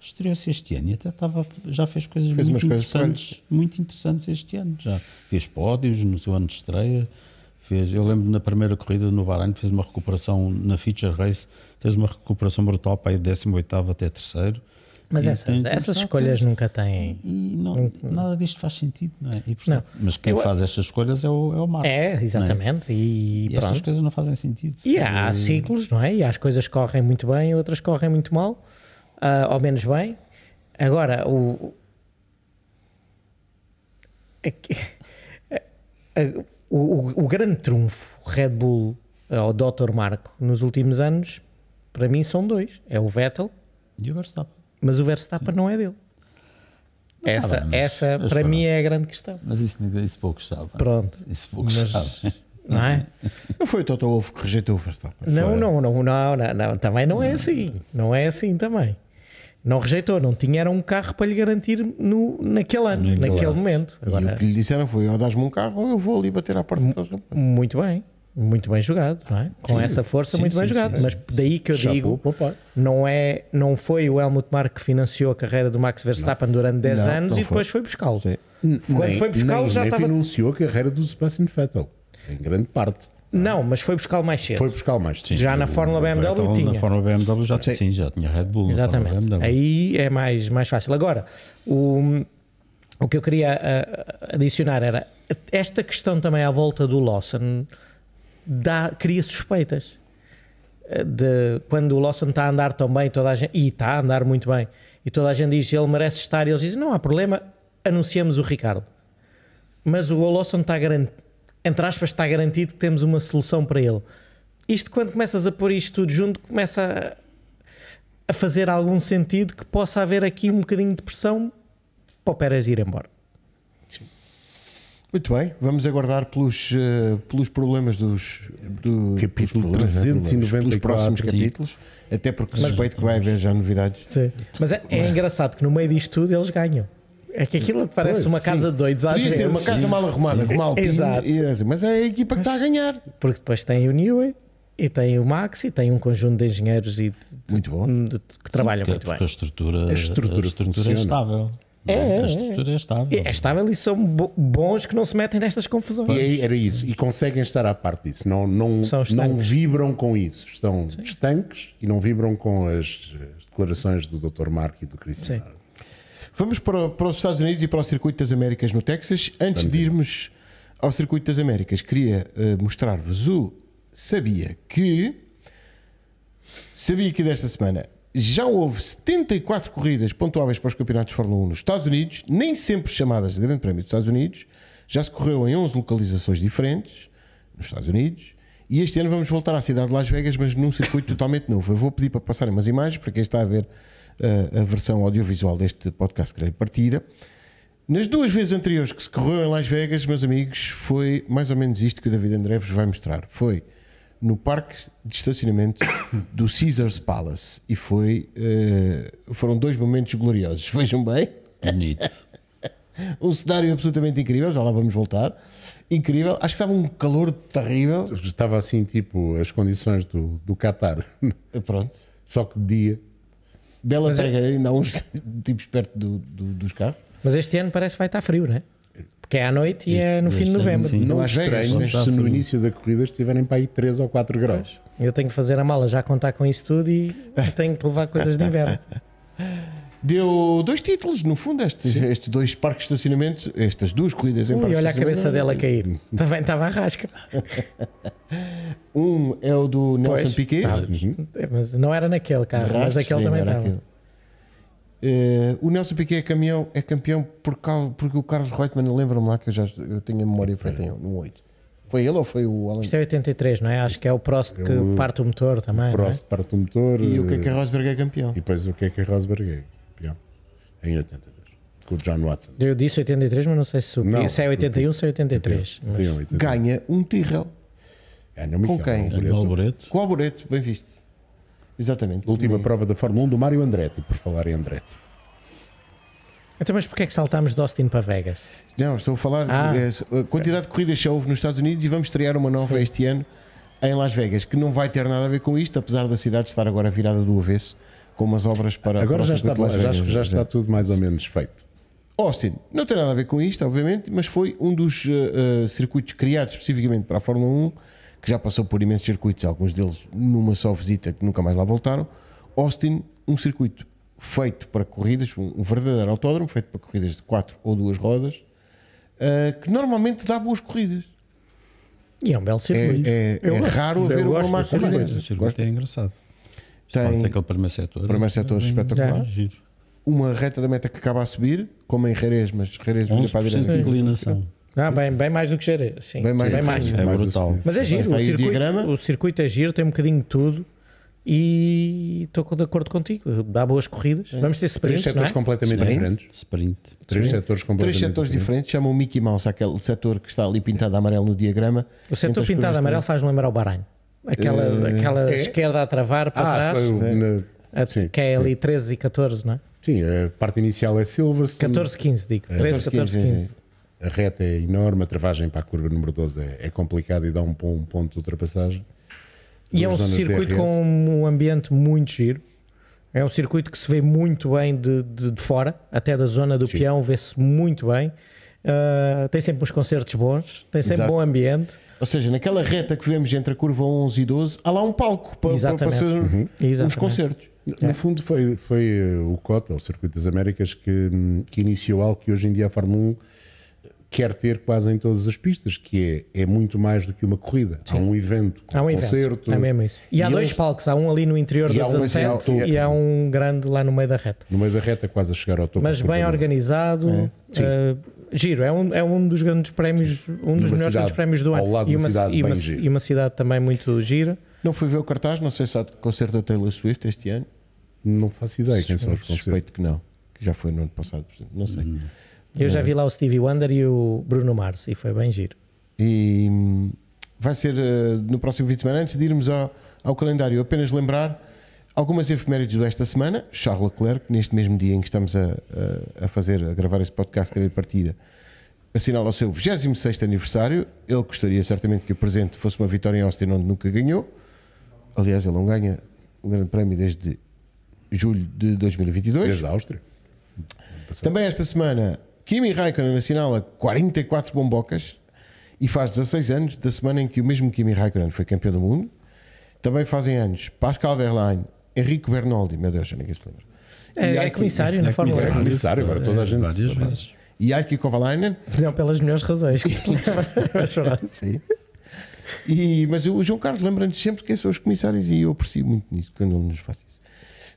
estreou-se este ano e até estava, já fez coisas fez muito interessantes, coisas. muito interessantes este ano. Já fez pódios no seu ano de estreia. Fez, eu lembro na primeira corrida no Bahrein fez uma recuperação na feature race, fez uma recuperação brutal para ir 18 até terceiro Mas E essas, essas escolhas nunca têm. E não, nada disto faz sentido, não é? E, portanto, Mas quem Eu- faz estas escolhas é o, é o Marco. É, exatamente. E, E estas pronto. coisas não fazem sentido. E há ciclos, não é? E as coisas correm muito bem, outras correm muito mal, ah, ou menos bem. Agora, o. é que- a- o, o- o grande trunfo Red Bull ao Dr. Marco nos últimos anos, para mim, são dois: é o Vettel, E o Verstappen. mas o Verstappen não é dele. Essa, bem, mas- essa mas para mim, é a grande questão. Mas isso, isso poucos sabem. Pronto. Isso poucos Mas- sabem. Não é? Não foi o Toto Wolff que rejeitou o Verstappen. Não, não, não, não, não, não, também não é assim. Não é assim também. Não rejeitou, não tinha era um carro para lhe garantir no, naquele ano, Naquele naquele ano. momento. E o Agora, que lhe disseram foi: ou dás-me um carro ou eu vou ali bater à porta muito bem, muito bem jogado, não é? Com essa força, sim, muito bem sim, jogado. sim, Mas daí que eu digo, não, é, não foi o Helmut Marko que financiou a carreira do Max Verstappen durante 10 Não, anos não e depois foi buscá-lo. Sim. Quando nem, foi buscá-lo já nem estava. financiou a carreira do Sebastian Vettel, em grande parte. Não, mas foi buscá-lo mais cedo. Foi buscar mais. Já na Fórmula BMW Vettel, tinha. Na Fórmula BMW já, Sim. sim. já tinha Red Bull. Exatamente. BMW. Aí é mais, mais fácil. Agora, o, o que eu queria ah, adicionar era esta questão também à volta do Lawson dá, cria suspeitas. Ah, De, quando o Lawson está a andar tão bem, toda a gente, e está a andar muito bem, e toda a gente diz ele merece estar, e eles dizem não há problema, anunciamos o Ricardo. Mas o Lawson está garantido, entre aspas, está garantido que temos uma solução para ele. Isto, quando começas a pôr isto tudo junto, começa a, a fazer algum sentido que possa haver aqui um bocadinho de pressão para o Pérez ir embora. Muito bem, vamos aguardar pelos, eh, pelos problemas dos do, Capítulo pelos problemas, não é? Problemas, 394, pelos próximos sim. capítulos, até porque suspeito que vai haver já novidades. Mas é, é engraçado que no meio disto tudo eles ganham. É que aquilo parece Pois, uma casa de doidos às Podia ser vezes. uma casa mal arrumada, com uma Alpine, Exato. e assim, mas é a equipa que está a ganhar. Porque depois tem o Newey e tem o Max e tem um conjunto de engenheiros e de- Muito bom. de- de- que trabalham Porque- muito porque bem. a estrutura, A estrutura a estrutura é funciona. estável. É, é, a é. estrutura é estável. É estável e são bo- bons que não se metem nestas confusões. E aí era isso. E conseguem estar à parte disso. Não, não, São não estanques. vibram com isso. Estão estanques e não vibram com as, as declarações do Dr. Marco e do Cristiano. Sim. Vamos para, para os Estados Unidos e para o Circuito das Américas no Texas. Antes de irmos ao Circuito das Américas, queria eh, mostrar-vos o Sabia que. Sabia que desta semana já houve 74 corridas pontuáveis para os campeonatos de Fórmula 1 nos Estados Unidos, nem sempre chamadas de Grande Prémio dos Estados Unidos. Já se correu em 11 localizações diferentes nos Estados Unidos. E este ano vamos voltar à cidade de Las Vegas, mas num circuito totalmente novo. Eu vou pedir para passarem umas imagens para quem está a ver a versão audiovisual deste podcast que partida. Nas duas vezes anteriores que se correu em Las Vegas, meus amigos, foi mais ou menos isto que o David André vos vai mostrar. Foi no parque de estacionamento do Caesars Palace e foi, uh, foram dois momentos gloriosos. Vejam bem, Bonito. um cenário absolutamente incrível, já lá vamos voltar. Incrível, acho que estava um calor terrível. Estava assim, tipo, as condições do, do Qatar. Pronto, Só que de dia. Bela Mas é- ainda há uns tipos perto do- do- dos carros. Mas este ano parece que vai estar frio, não é? Porque é à noite e é no fim de este ano, novembro. sim. Não estranhos não se no frio. início da corrida estiverem para aí 3 ou 4 graus. Eu tenho que fazer a mala já contar com isso tudo e tenho que levar coisas de inverno. Deu dois títulos, no fundo, estes, estes dois parques de estacionamento, estas duas corridas em Ui, parques olha a cabeça dela cair. Também estava à rasca. Um é o do Nelson Pois, Piquet. tá. Uhum. É, Mas não era naquele carro, mas Rastos, aquele sim, também estava. aquele. Eh, o Nelson Piquet é campeão, é campeão por causa, porque o Carlos Reutemann, lembra-me lá que eu já eu tenho a memória feita um 8. Foi ele ou foi o Alan? Isto é 83, não é? Acho que é o Prost que o- parte o motor também. é? Prost parte o motor. E o que é que a Rosberg é campeão? E depois o que é que a Rosberg é campeão? Em 82. Com o John Watson. Eu disse 83, mas não sei se. Não, se é 81, se é 83. Mas- Tem 82. Ganha um Tyrrell Ganha o Com Miquel quem? Alboreto. Alboreto. com o Alboreto, bem visto. Exatamente. Última prova da Fórmula 1 do Mário Andretti, por falar em Andretti. Então, mas porquê é que saltámos de Austin para Vegas? Não, estou a falar Ah. eh, a quantidade de corridas que houve nos Estados Unidos e vamos estrear uma nova Sim. este ano em Las Vegas, que não vai ter nada a ver com isto, apesar da cidade estar agora virada do avesso, com umas obras para Agora para já está, de já, já está tudo mais ou menos feito. Austin não tem nada a ver com isto, obviamente, mas foi um dos eh, circuitos criados especificamente para a Fórmula 1, que já passou por imensos circuitos, alguns deles numa só visita que nunca mais lá voltaram. Austin, um circuito feito para corridas, um, um verdadeiro autódromo feito para corridas de quatro ou duas rodas, uh, que normalmente dá boas corridas. E é um belo circuito. É, é, é raro haver uma má circuito. corrida. O circuito é engraçado. Tem- Tem aquele primeiro setor. Primeiro setor é, espetacular. é giro. Uma reta da meta que acaba a subir, como em Jerez, mas Jerez vira para a 11% de direita. inclinação. Ah, bem, bem mais do que Jerez. Sim, Bem mais bem mais. É brutal. Mas é giro, o circuito, o circuito é giro, tem um bocadinho de tudo e estou de acordo contigo. Dá boas corridas. Vamos ter Três sprints, não setores é? completamente Sim. diferentes. Sprint. Três setores completamente Três setores diferentes, chamam o Mickey Mouse, aquele setor que está ali pintado a amarelo no diagrama. O setor pintado curvas amarelo faz-me lembrar o Bahrein. Aquela, aquela é? esquerda a travar para Ah, trás, foi na- a- sim, que é ali 13 e 14, não é? sim, a parte inicial é Silverstone. 14, 15, digo. 13, 14, 15. sim. A reta é enorme, a travagem para a curva número 12 é, é complicada e dá um, um ponto de ultrapassagem. E é um circuito com um ambiente muito giro. É um circuito que se vê muito bem de, de, de fora, até da zona do Sim. peão, vê-se muito bem. Uh, tem sempre uns concertos bons, tem sempre Exato. bom ambiente. Ou seja, naquela reta que vemos entre a curva 11 e 12, há lá um palco para, para, fazer uns, uns concertos. No fundo, foi, foi eh, o COTA, o Circuito das Américas, que, hum, que iniciou algo que hoje em dia a Fórmula 1 quer ter quase em todas as pistas, que é, é muito mais do que uma corrida. Há um evento, Há um evento, concertos. é mesmo isso. E, há E dois eles- palcos, há um ali no interior do há um 17 assim, e há um grande lá no meio da reta. No meio da reta, quase a chegar ao topo. Mas bem organizado, Sim. uh, giro. É um, é um dos grandes prémios, um dos melhores cidade, grandes prémios do ao ano. lado de e, uma cidade e, bem uma, e uma cidade também muito gira. Não fui ver o cartaz, não sei se há de concerto da Taylor Swift este ano. Não faço ideia quem são os concertos. Suspeito que não, que já foi no ano passado, portanto, não sei. Eu já vi lá o Stevie Wonder e o Bruno Mars e foi bem giro. E hum, vai ser eh, no próximo fim de semana. Antes de irmos ao, ao calendário, apenas lembrar algumas efemérides desta semana. Charles Leclerc, neste mesmo dia em que estamos a, a, a fazer, a gravar este podcast TV partida, assinala o seu 26 aniversário. Ele gostaria certamente que o presente fosse uma vitória em Austin, onde nunca ganhou. Aliás, ele não ganha o grande prémio desde julho de 2022. Desde a Áustria. Também esta semana, Kimi Raikkonen assinala 44 bombocas e faz 16 anos da semana em que o mesmo Kimi Raikkonen foi campeão do mundo. Também fazem anos Pascal Wehrlein, Enrico Bernoldi, meu Deus, já ninguém se lembra. É, é Aiki- comissário na É Fórmula 1. comissário. comissário, agora toda a gente Várias vezes. E Aiki Kovalainen, Não pelas melhores razões. chorar. sim. E, mas o João Carlos lembra-nos sempre quem são os comissários e eu aprecio muito nisso quando ele nos faz isso.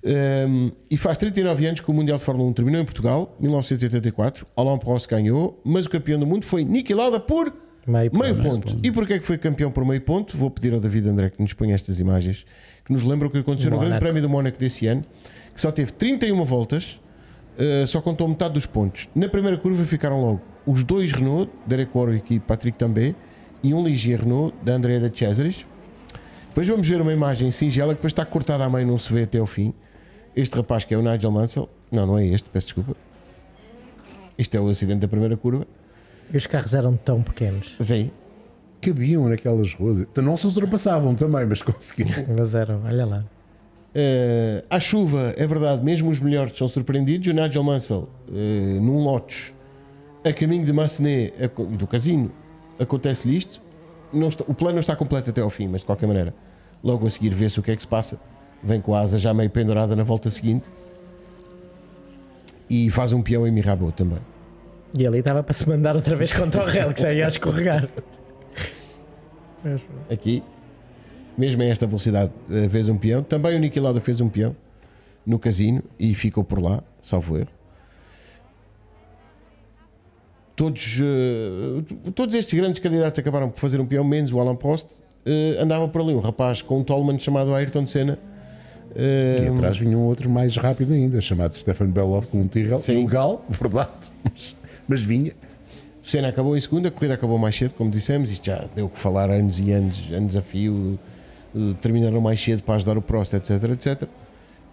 Um, e faz 39 anos que o Mundial de Fórmula 1 terminou em Portugal, 1984. Alain Prost ganhou, mas o campeão do mundo foi Niki Lauda por Meio meio ponto. ponto. E porquê é que foi campeão por meio ponto? Vou pedir ao David André que nos ponha estas imagens que nos lembram o que aconteceu no Mónaco. Grande Prémio do Mónaco desse ano, que só teve 31 voltas, uh, só contou metade dos pontos. Na primeira curva ficaram logo os dois Renault, Derek Warwick e Patrick Tambay, e um Ligier Renault da Andrea de Cesaris. Depois vamos ver uma imagem singela que depois está cortada à meio, não se vê até ao fim. Este rapaz que é o Nigel Mansell, não, não é este, peço desculpa. Este é o acidente da primeira curva. E os carros eram tão pequenos. Sim, Cabiam naquelas ruas. Não se ultrapassavam também, mas conseguiram. Mas eram, olha lá. Uh, à chuva, é verdade, mesmo os melhores são surpreendidos. O Nigel Mansell, uh, num Lotus, a caminho de Massenet do casino, acontece-lhe isto. Não está- o plano não está completo até ao fim, mas de qualquer maneira, logo a seguir vê-se o que é que se passa. Vem com a asa já meio pendurada na volta seguinte e faz um peão em Mirabeau também. E ali estava para se mandar outra vez contra o réu, que já ia a escorregar. Aqui, mesmo em esta velocidade, uh, fez um peão. Também o Niki Lauda fez um peão no casino e ficou por lá, salvo erro. Todos, eh, todos estes grandes candidatos acabaram por fazer um peão, menos o Alan Prost. Eh, andava por ali um rapaz com um Tolman chamado Ayrton Senna. Eh, E atrás vinha um outro mais rápido ainda, chamado Stefan Beloff com um Tyrrell. Sim. Ilegal, verdade, mas, mas vinha. Senna acabou em segunda, a corrida acabou mais cedo, como dissemos. Isto já deu que falar anos e anos, anos a fio. eh, terminaram mais cedo para ajudar o Prost, etc, etc.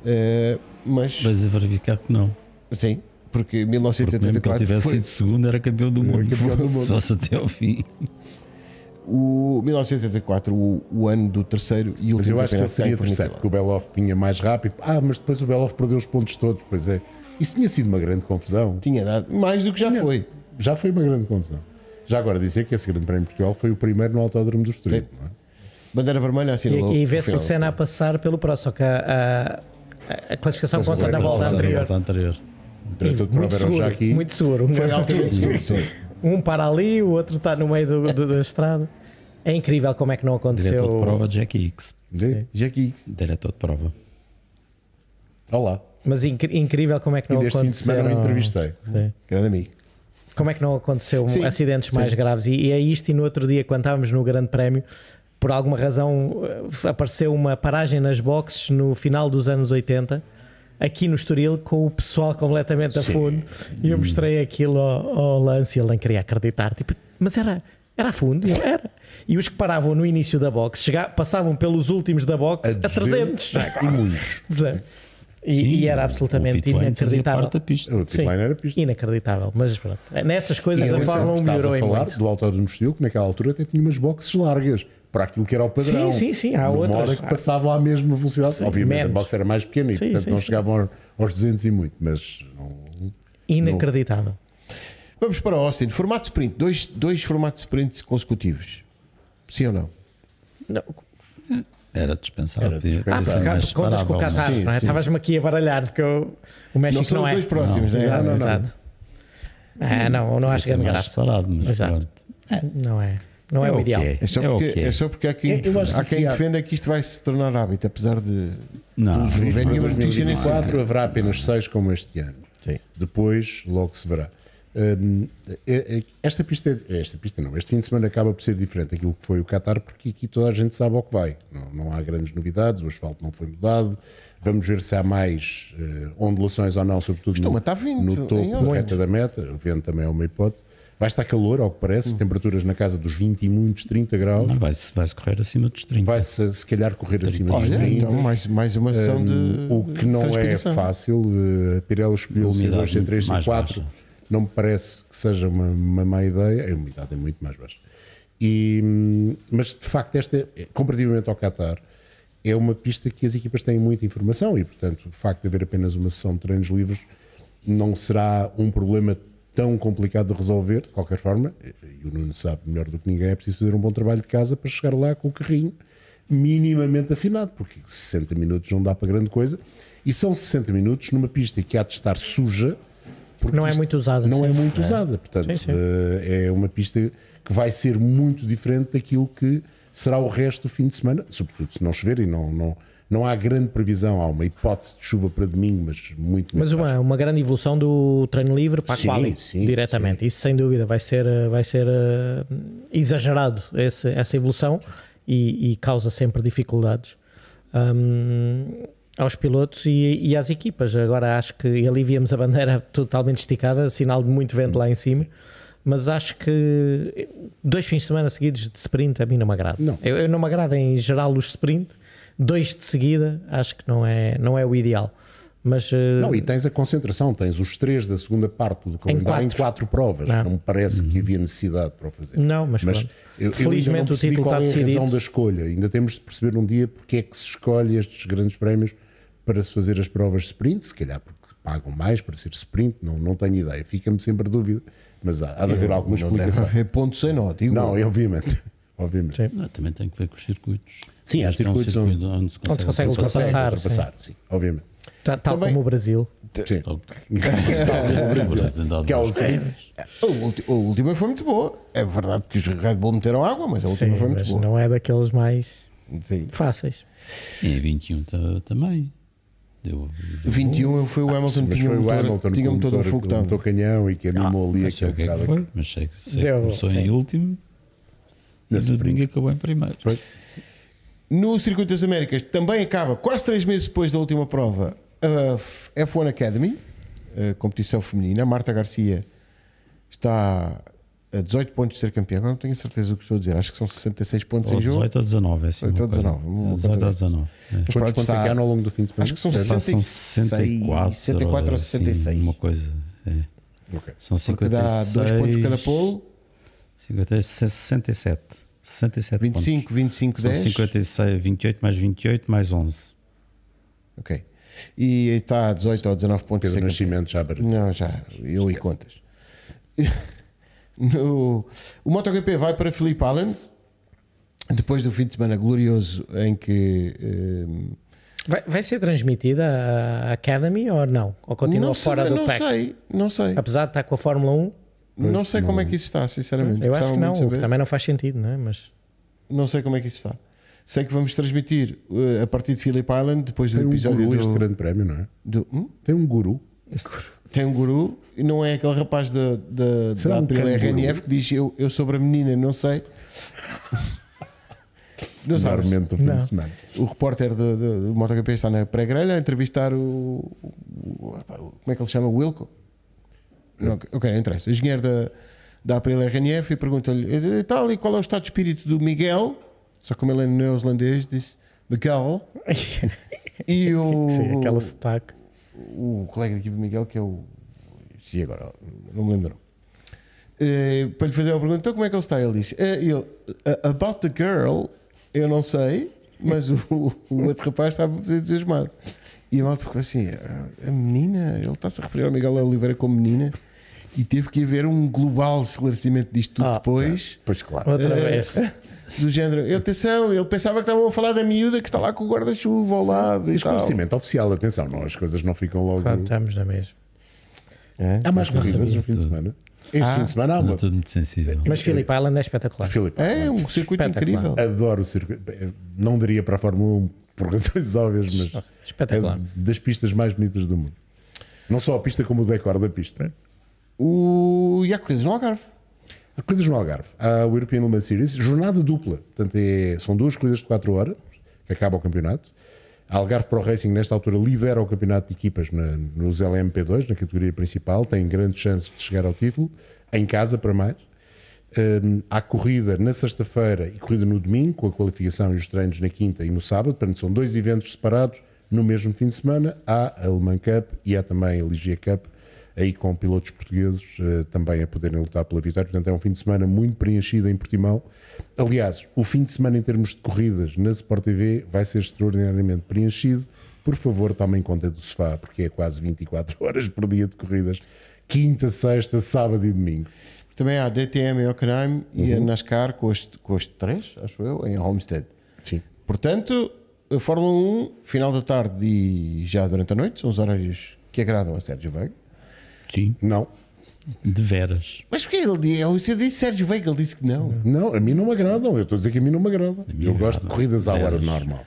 Eh, mas, Vais a verificar que não. sim, porque Porque mesmo que ele 1984 tivesse foi, sido segundo, era campeão do mundo. campeão do Se mundo. fosse até ao fim. o 1984, o, o ano do terceiro e último Mas eu acho que ele seria terceiro, porque o Beloff vinha mais rápido. Ah, mas depois o Beloff perdeu os pontos todos, pois é. Isso tinha sido uma grande confusão. Tinha dado mais do que já Tinha. foi. Já foi uma grande confusão. Já agora dizer que esse Grande Prémio de Portugal foi o primeiro no Autódromo do Estoril. É? Bandeira vermelha e assinalou. aqui o vê-se o. Senna a passar pelo Pro, só que a, A classificação conta na volta anterior. volta anterior. O diretor de prova Muito era o seguro, muito seguro. Foi altíssimo. sim. Um para ali, o outro está no meio do- do- da estrada. É incrível como é que não aconteceu. Diretor de prova, Jack X. Vê? Jackie, Diretor de prova. Olá. Mas incri- incrível como é que E não deste fim de semana aconteceu. eu entrevistei. Sim. grande amigo. Como é que não aconteceu Sim, acidentes mais sim. graves? E, e é isto, e no outro dia, quando estávamos no Grande Prémio, por alguma razão eh, apareceu uma paragem nas boxes no final dos anos 80, aqui no Estoril, com o pessoal completamente a fundo, e eu mostrei aquilo ao, ao Lance e ele nem queria acreditar. Tipo, mas era, era a fundo? Era. E os que paravam no início da box chega- passavam pelos últimos da box a, 300. E muitos. E, Sim, e era absolutamente inacreditável. parte da pista. O pitline era pista. Inacreditável, mas pronto. Nessas E coisas a atenção, Fórmula 1 estás melhorou a falar muito. do Autódromo do Estoril, que naquela altura até tinha umas boxes largas para aquilo que era o padrão. Sim, sim, sim, há Numa outras. hora que passava à mesma velocidade. Sim, Obviamente menos. a box era mais pequena e Sim, portanto sim, não sim. chegavam aos- aos 200 e muito, mas não- Inacreditável. Vamos para Austin. Formato sprint. Dois, dois formatos sprint consecutivos. Sim ou não? Não, Era dispensável. Era dispensável. Ah, porque mais contas com o Qatar, não é? sim. Estavas-me aqui a baralhar, porque eu- o México Não são não, os é. dois próximos, Não, né? exato, Não, não, não. exato. Ah, não, não Ia acho ser grande mais separado, mas Exato. pronto. Não é. Não é, É o ideal. que É só É porque, que é. é só porque há quem, Eu- eu acho há que quem defenda que isto vai se tornar hábito, apesar de. Não, Os Em Vem nenhuma notícia nem 2024 haverá apenas seis como este ano. Sim. Depois, logo se verá. É- é- esta pista, é- esta pista não, este fim de semana acaba por ser diferente daquilo que foi o Qatar, porque aqui toda a gente sabe ao que vai. Não, não há grandes novidades, o asfalto não foi mudado. Vamos ver se há mais eh, ondulações ou não, sobretudo no, vento no topo da reta da meta. O vento também é uma hipótese. Vai estar calor, ao que parece, Hum. temperaturas na casa dos 20 e muitos 30 graus. Vai-se vai correr acima dos 30. Vai-se, se calhar, correr acima dos Olha, 30. então mais, mais uma sessão de. O que não é fácil, a Pirelli escolheu o Umidade C2, C3, mais C4, baixa. Não me parece que seja uma, uma má ideia, a umidade é muito mais baixa. E, hum, mas de facto, esta, é- comparativamente ao Qatar, é uma pista que as equipas têm muita informação e, portanto, o facto de haver apenas uma sessão de treinos livres não será um problema tão complicado de resolver, de qualquer forma, e o Nuno sabe melhor do que ninguém, é preciso fazer um bom trabalho de casa para chegar lá com o carrinho minimamente afinado, porque 60 minutos não dá para grande coisa, e são 60 minutos numa pista que há de estar suja, Não é muito usada, Não sim. é muito usada, portanto, Sim, sim. eh, é uma pista que vai ser muito diferente daquilo que será o resto do fim de semana, sobretudo se não chover e não, não, não há grande previsão, há uma hipótese de chuva para domingo, mas muito, Mas muito uma, uma grande evolução do treino livre para a Sim, quali, sim, diretamente. Isso sem dúvida vai ser, eh, vai ser eh, exagerado esse- essa evolução e, e causa sempre dificuldades hum, aos pilotos e, e às equipas. Agora acho que ali víamos a bandeira totalmente esticada, sinal de muito vento lá em cima. Mas acho que dois fins de semana seguidos de sprint a mim não me agrada. Não. Eu, eu não me agrada em geral os sprint, dois de seguida acho que não é, não é o ideal. Mas eh, Não, e tens a concentração, tens os três da segunda parte do calendário em quatro, quatro. provas. Não. Não me parece que havia necessidade para o fazer. Não, mas pronto. eu, eu Felizmente não o título qual está é a razão decidido. da escolha. Ainda temos de perceber um dia porque é que se escolhe estes grandes prémios para se fazer as provas de sprint, se calhar porque pagam mais para ser sprint, não, não tenho ideia. Fica-me sempre a dúvida, mas há, há de haver alguma não deve explicação. haver pontos sem nó, digo. Não, é obviamente. obviamente. Sim. Não, também tem que ver com os circuitos. Sim, há é um circuitos circuito onde se Onde se consegue ultrapassar. ultrapassar. ultrapassar, sim, obviamente. Tal, tal Também- como o Brasil. Sim. Tal- Brasil, que é o- A, última foi muito boa. É verdade que os Red Bull meteram água, mas a última Sim, foi muito mas boa. não é daqueles mais Sim. fáceis. E em 21 ta- também. Deu, deu 21 foi o Hamilton, Mas tinha foi um o motor, Hamilton tinha um motor a motor, fogo com o motor canhão e que animou ali Não sei o que é que foi, mas sei, que- sei que Deu, começou sim. em último Na e domingo acabou em primeiro. Pois. No Circuito das Américas também acaba, quase três meses depois da última prova, a F1 Academy, a competição feminina. A Marta Garcia está a 18 pontos de ser campeã. Agora não tenho a certeza do que estou a dizer. Acho que são 66 pontos Ou em jogo. 18 ou 19, é assim. 18 ou uma coisa. 19, uma É 18 ou coisa 19. é. Mas Quantos pontos é está- que há ao longo do fim de semana? Acho que são Certo. São 66, 64, 64 ou assim, 66. uma coisa. É. Ok. São Porque dá 56. 2 pontos cada pole, 56, 67. 67 25, pontos. 25, São 10. 56, 28 mais 28 mais 11. Ok. E está a 18 ou 19 pontos. Pedro. Nascimento já barulho. Não, já, eu e contas. No, o MotoGP vai para Felipe Allen depois do fim de semana glorioso em que eh, Vai, vai ser transmitida a Academy ou não? Ou continua não fora sei, do não PEC? sei, não sei. Apesar de estar com a Fórmula 1, não sei como é que isso está, sinceramente. eu acho que não, o que também não faz sentido, não é? Mas Não sei como é que isso está. Sei que vamos transmitir uh, a partir de Phillip Island, depois do Tem um episódio guru este do, grande prémio, não é? do- hum? Tem um guru. Tem um guru e não é aquele rapaz da, da, Será da um? RNF que diz eu, eu sobre a menina, não sei. Não sabes. Normalmente no fim Não. de semana. O repórter do, do, do MotoGP está na pré-grelha a entrevistar o, o- o- Como é que ele se chama? Wilco? Não, ok, não interessa. O engenheiro da, da RNF e pergunta-lhe e tal, e qual é o estado de espírito do Miguel? Só como ele é neozelandês, disse Miguel. E o, sim, aquele sotaque. O colega da equipa Miguel, que é o. Sim, agora, não me lembro. Eh, para lhe fazer uma pergunta, então como é que ele está? Ele diz: eh, ele, "A- About the girl, eu não sei, mas o, o outro rapaz estava a fazer entusiasmado. E a malta ficou assim: "A- a menina, ele está-se a referir ao Miguel Oliveira como menina, e teve que haver um global esclarecimento disto tudo Ah, depois. Pois claro. Outra Eh, vez. Do género, eu, atenção, ele pensava que estavam a falar da miúda que está lá com o guarda-chuva ao lado. Esclarecimento oficial, atenção, não, as coisas não ficam logo. Estamos na mesma. É? Há mais corridas no fim de tudo. semana. Este fim de semana há uma. estou muito sensível. Mas Phillip Island é espetacular. Filipe, É um circuito incrível. adoro o circuito. Não daria para a Fórmula 1 por razões óbvias, mas Nossa, espetacular. é das pistas mais bonitas do mundo. Não só a pista, como o decor da pista. O... E há corridas no Algarve. Corridas no Algarve. O European Le Mans Series, jornada dupla. Portanto, é- são duas corridas de 4 horas, que acaba o campeonato. A Algarve Pro Racing, nesta altura, lidera o campeonato de equipas na- nos LMP2, na categoria principal. Tem grandes chances de chegar ao título, em casa para mais. Hum, há corrida na sexta-feira e corrida no domingo, com a qualificação e os treinos na quinta e no sábado. Portanto, são dois eventos separados no mesmo fim de semana. Há a Le Mans Cup e há também a Ligia Cup, aí com pilotos portugueses eh, também a poderem lutar pela vitória. Portanto, é um fim de semana muito preenchido em Portimão. Aliás, o fim de semana em termos de corridas na Sport TV vai ser extraordinariamente preenchido. Por favor, tomem conta do sofá, porque é quase 24 horas por dia de corridas. Quinta, sexta, sábado e domingo. Também há a DTM em Hockenheim e Uhum. a NASCAR com os, com os três, acho eu, em Homestead. Sim. Portanto, a Fórmula 1, final da tarde e já durante a noite, são os horários que agradam a Sérgio Veiga. Sim, Não, de veras. Mas porquê ele disse? Eu disse Sérgio Veiga, ele disse que não. não, a mim não me agradam. Eu estou a dizer que a mim não me agradam. mim Eu gosto de agrada. corridas à hora normal.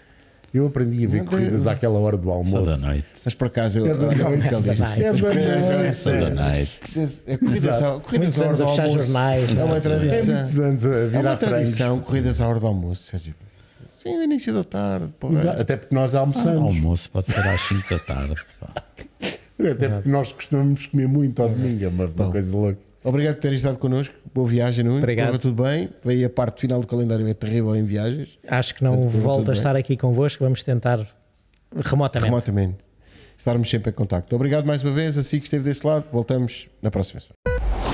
Eu aprendi a ver Não, corridas de- àquela hora do Só da almoço. noite. Mas por acaso, eu, É da noite. É da noite. é da. É corridas à- hora do almoço. jornais. É uma Exato. É tradição. muitos anos a É virar uma frangos. tradição, corridas à hora do almoço, Sérgio. Sim, o início da tarde. Até porque nós O almoçamos. almoço pode ser às 5 da tarde. Até porque nós costumamos comer muito ao domingo. É uma, uma coisa louca. Obrigado por terem estado connosco. Boa viagem, Nuno. Obrigado. Corra tudo bem. Veio a parte final do calendário, é terrível em viagens. Acho que não Portanto, volto a bem. estar aqui convosco. Vamos tentar remotamente. Remotamente. Estarmos sempre em contacto. Obrigado mais uma vez. Assim que esteve desse lado, voltamos na próxima semana.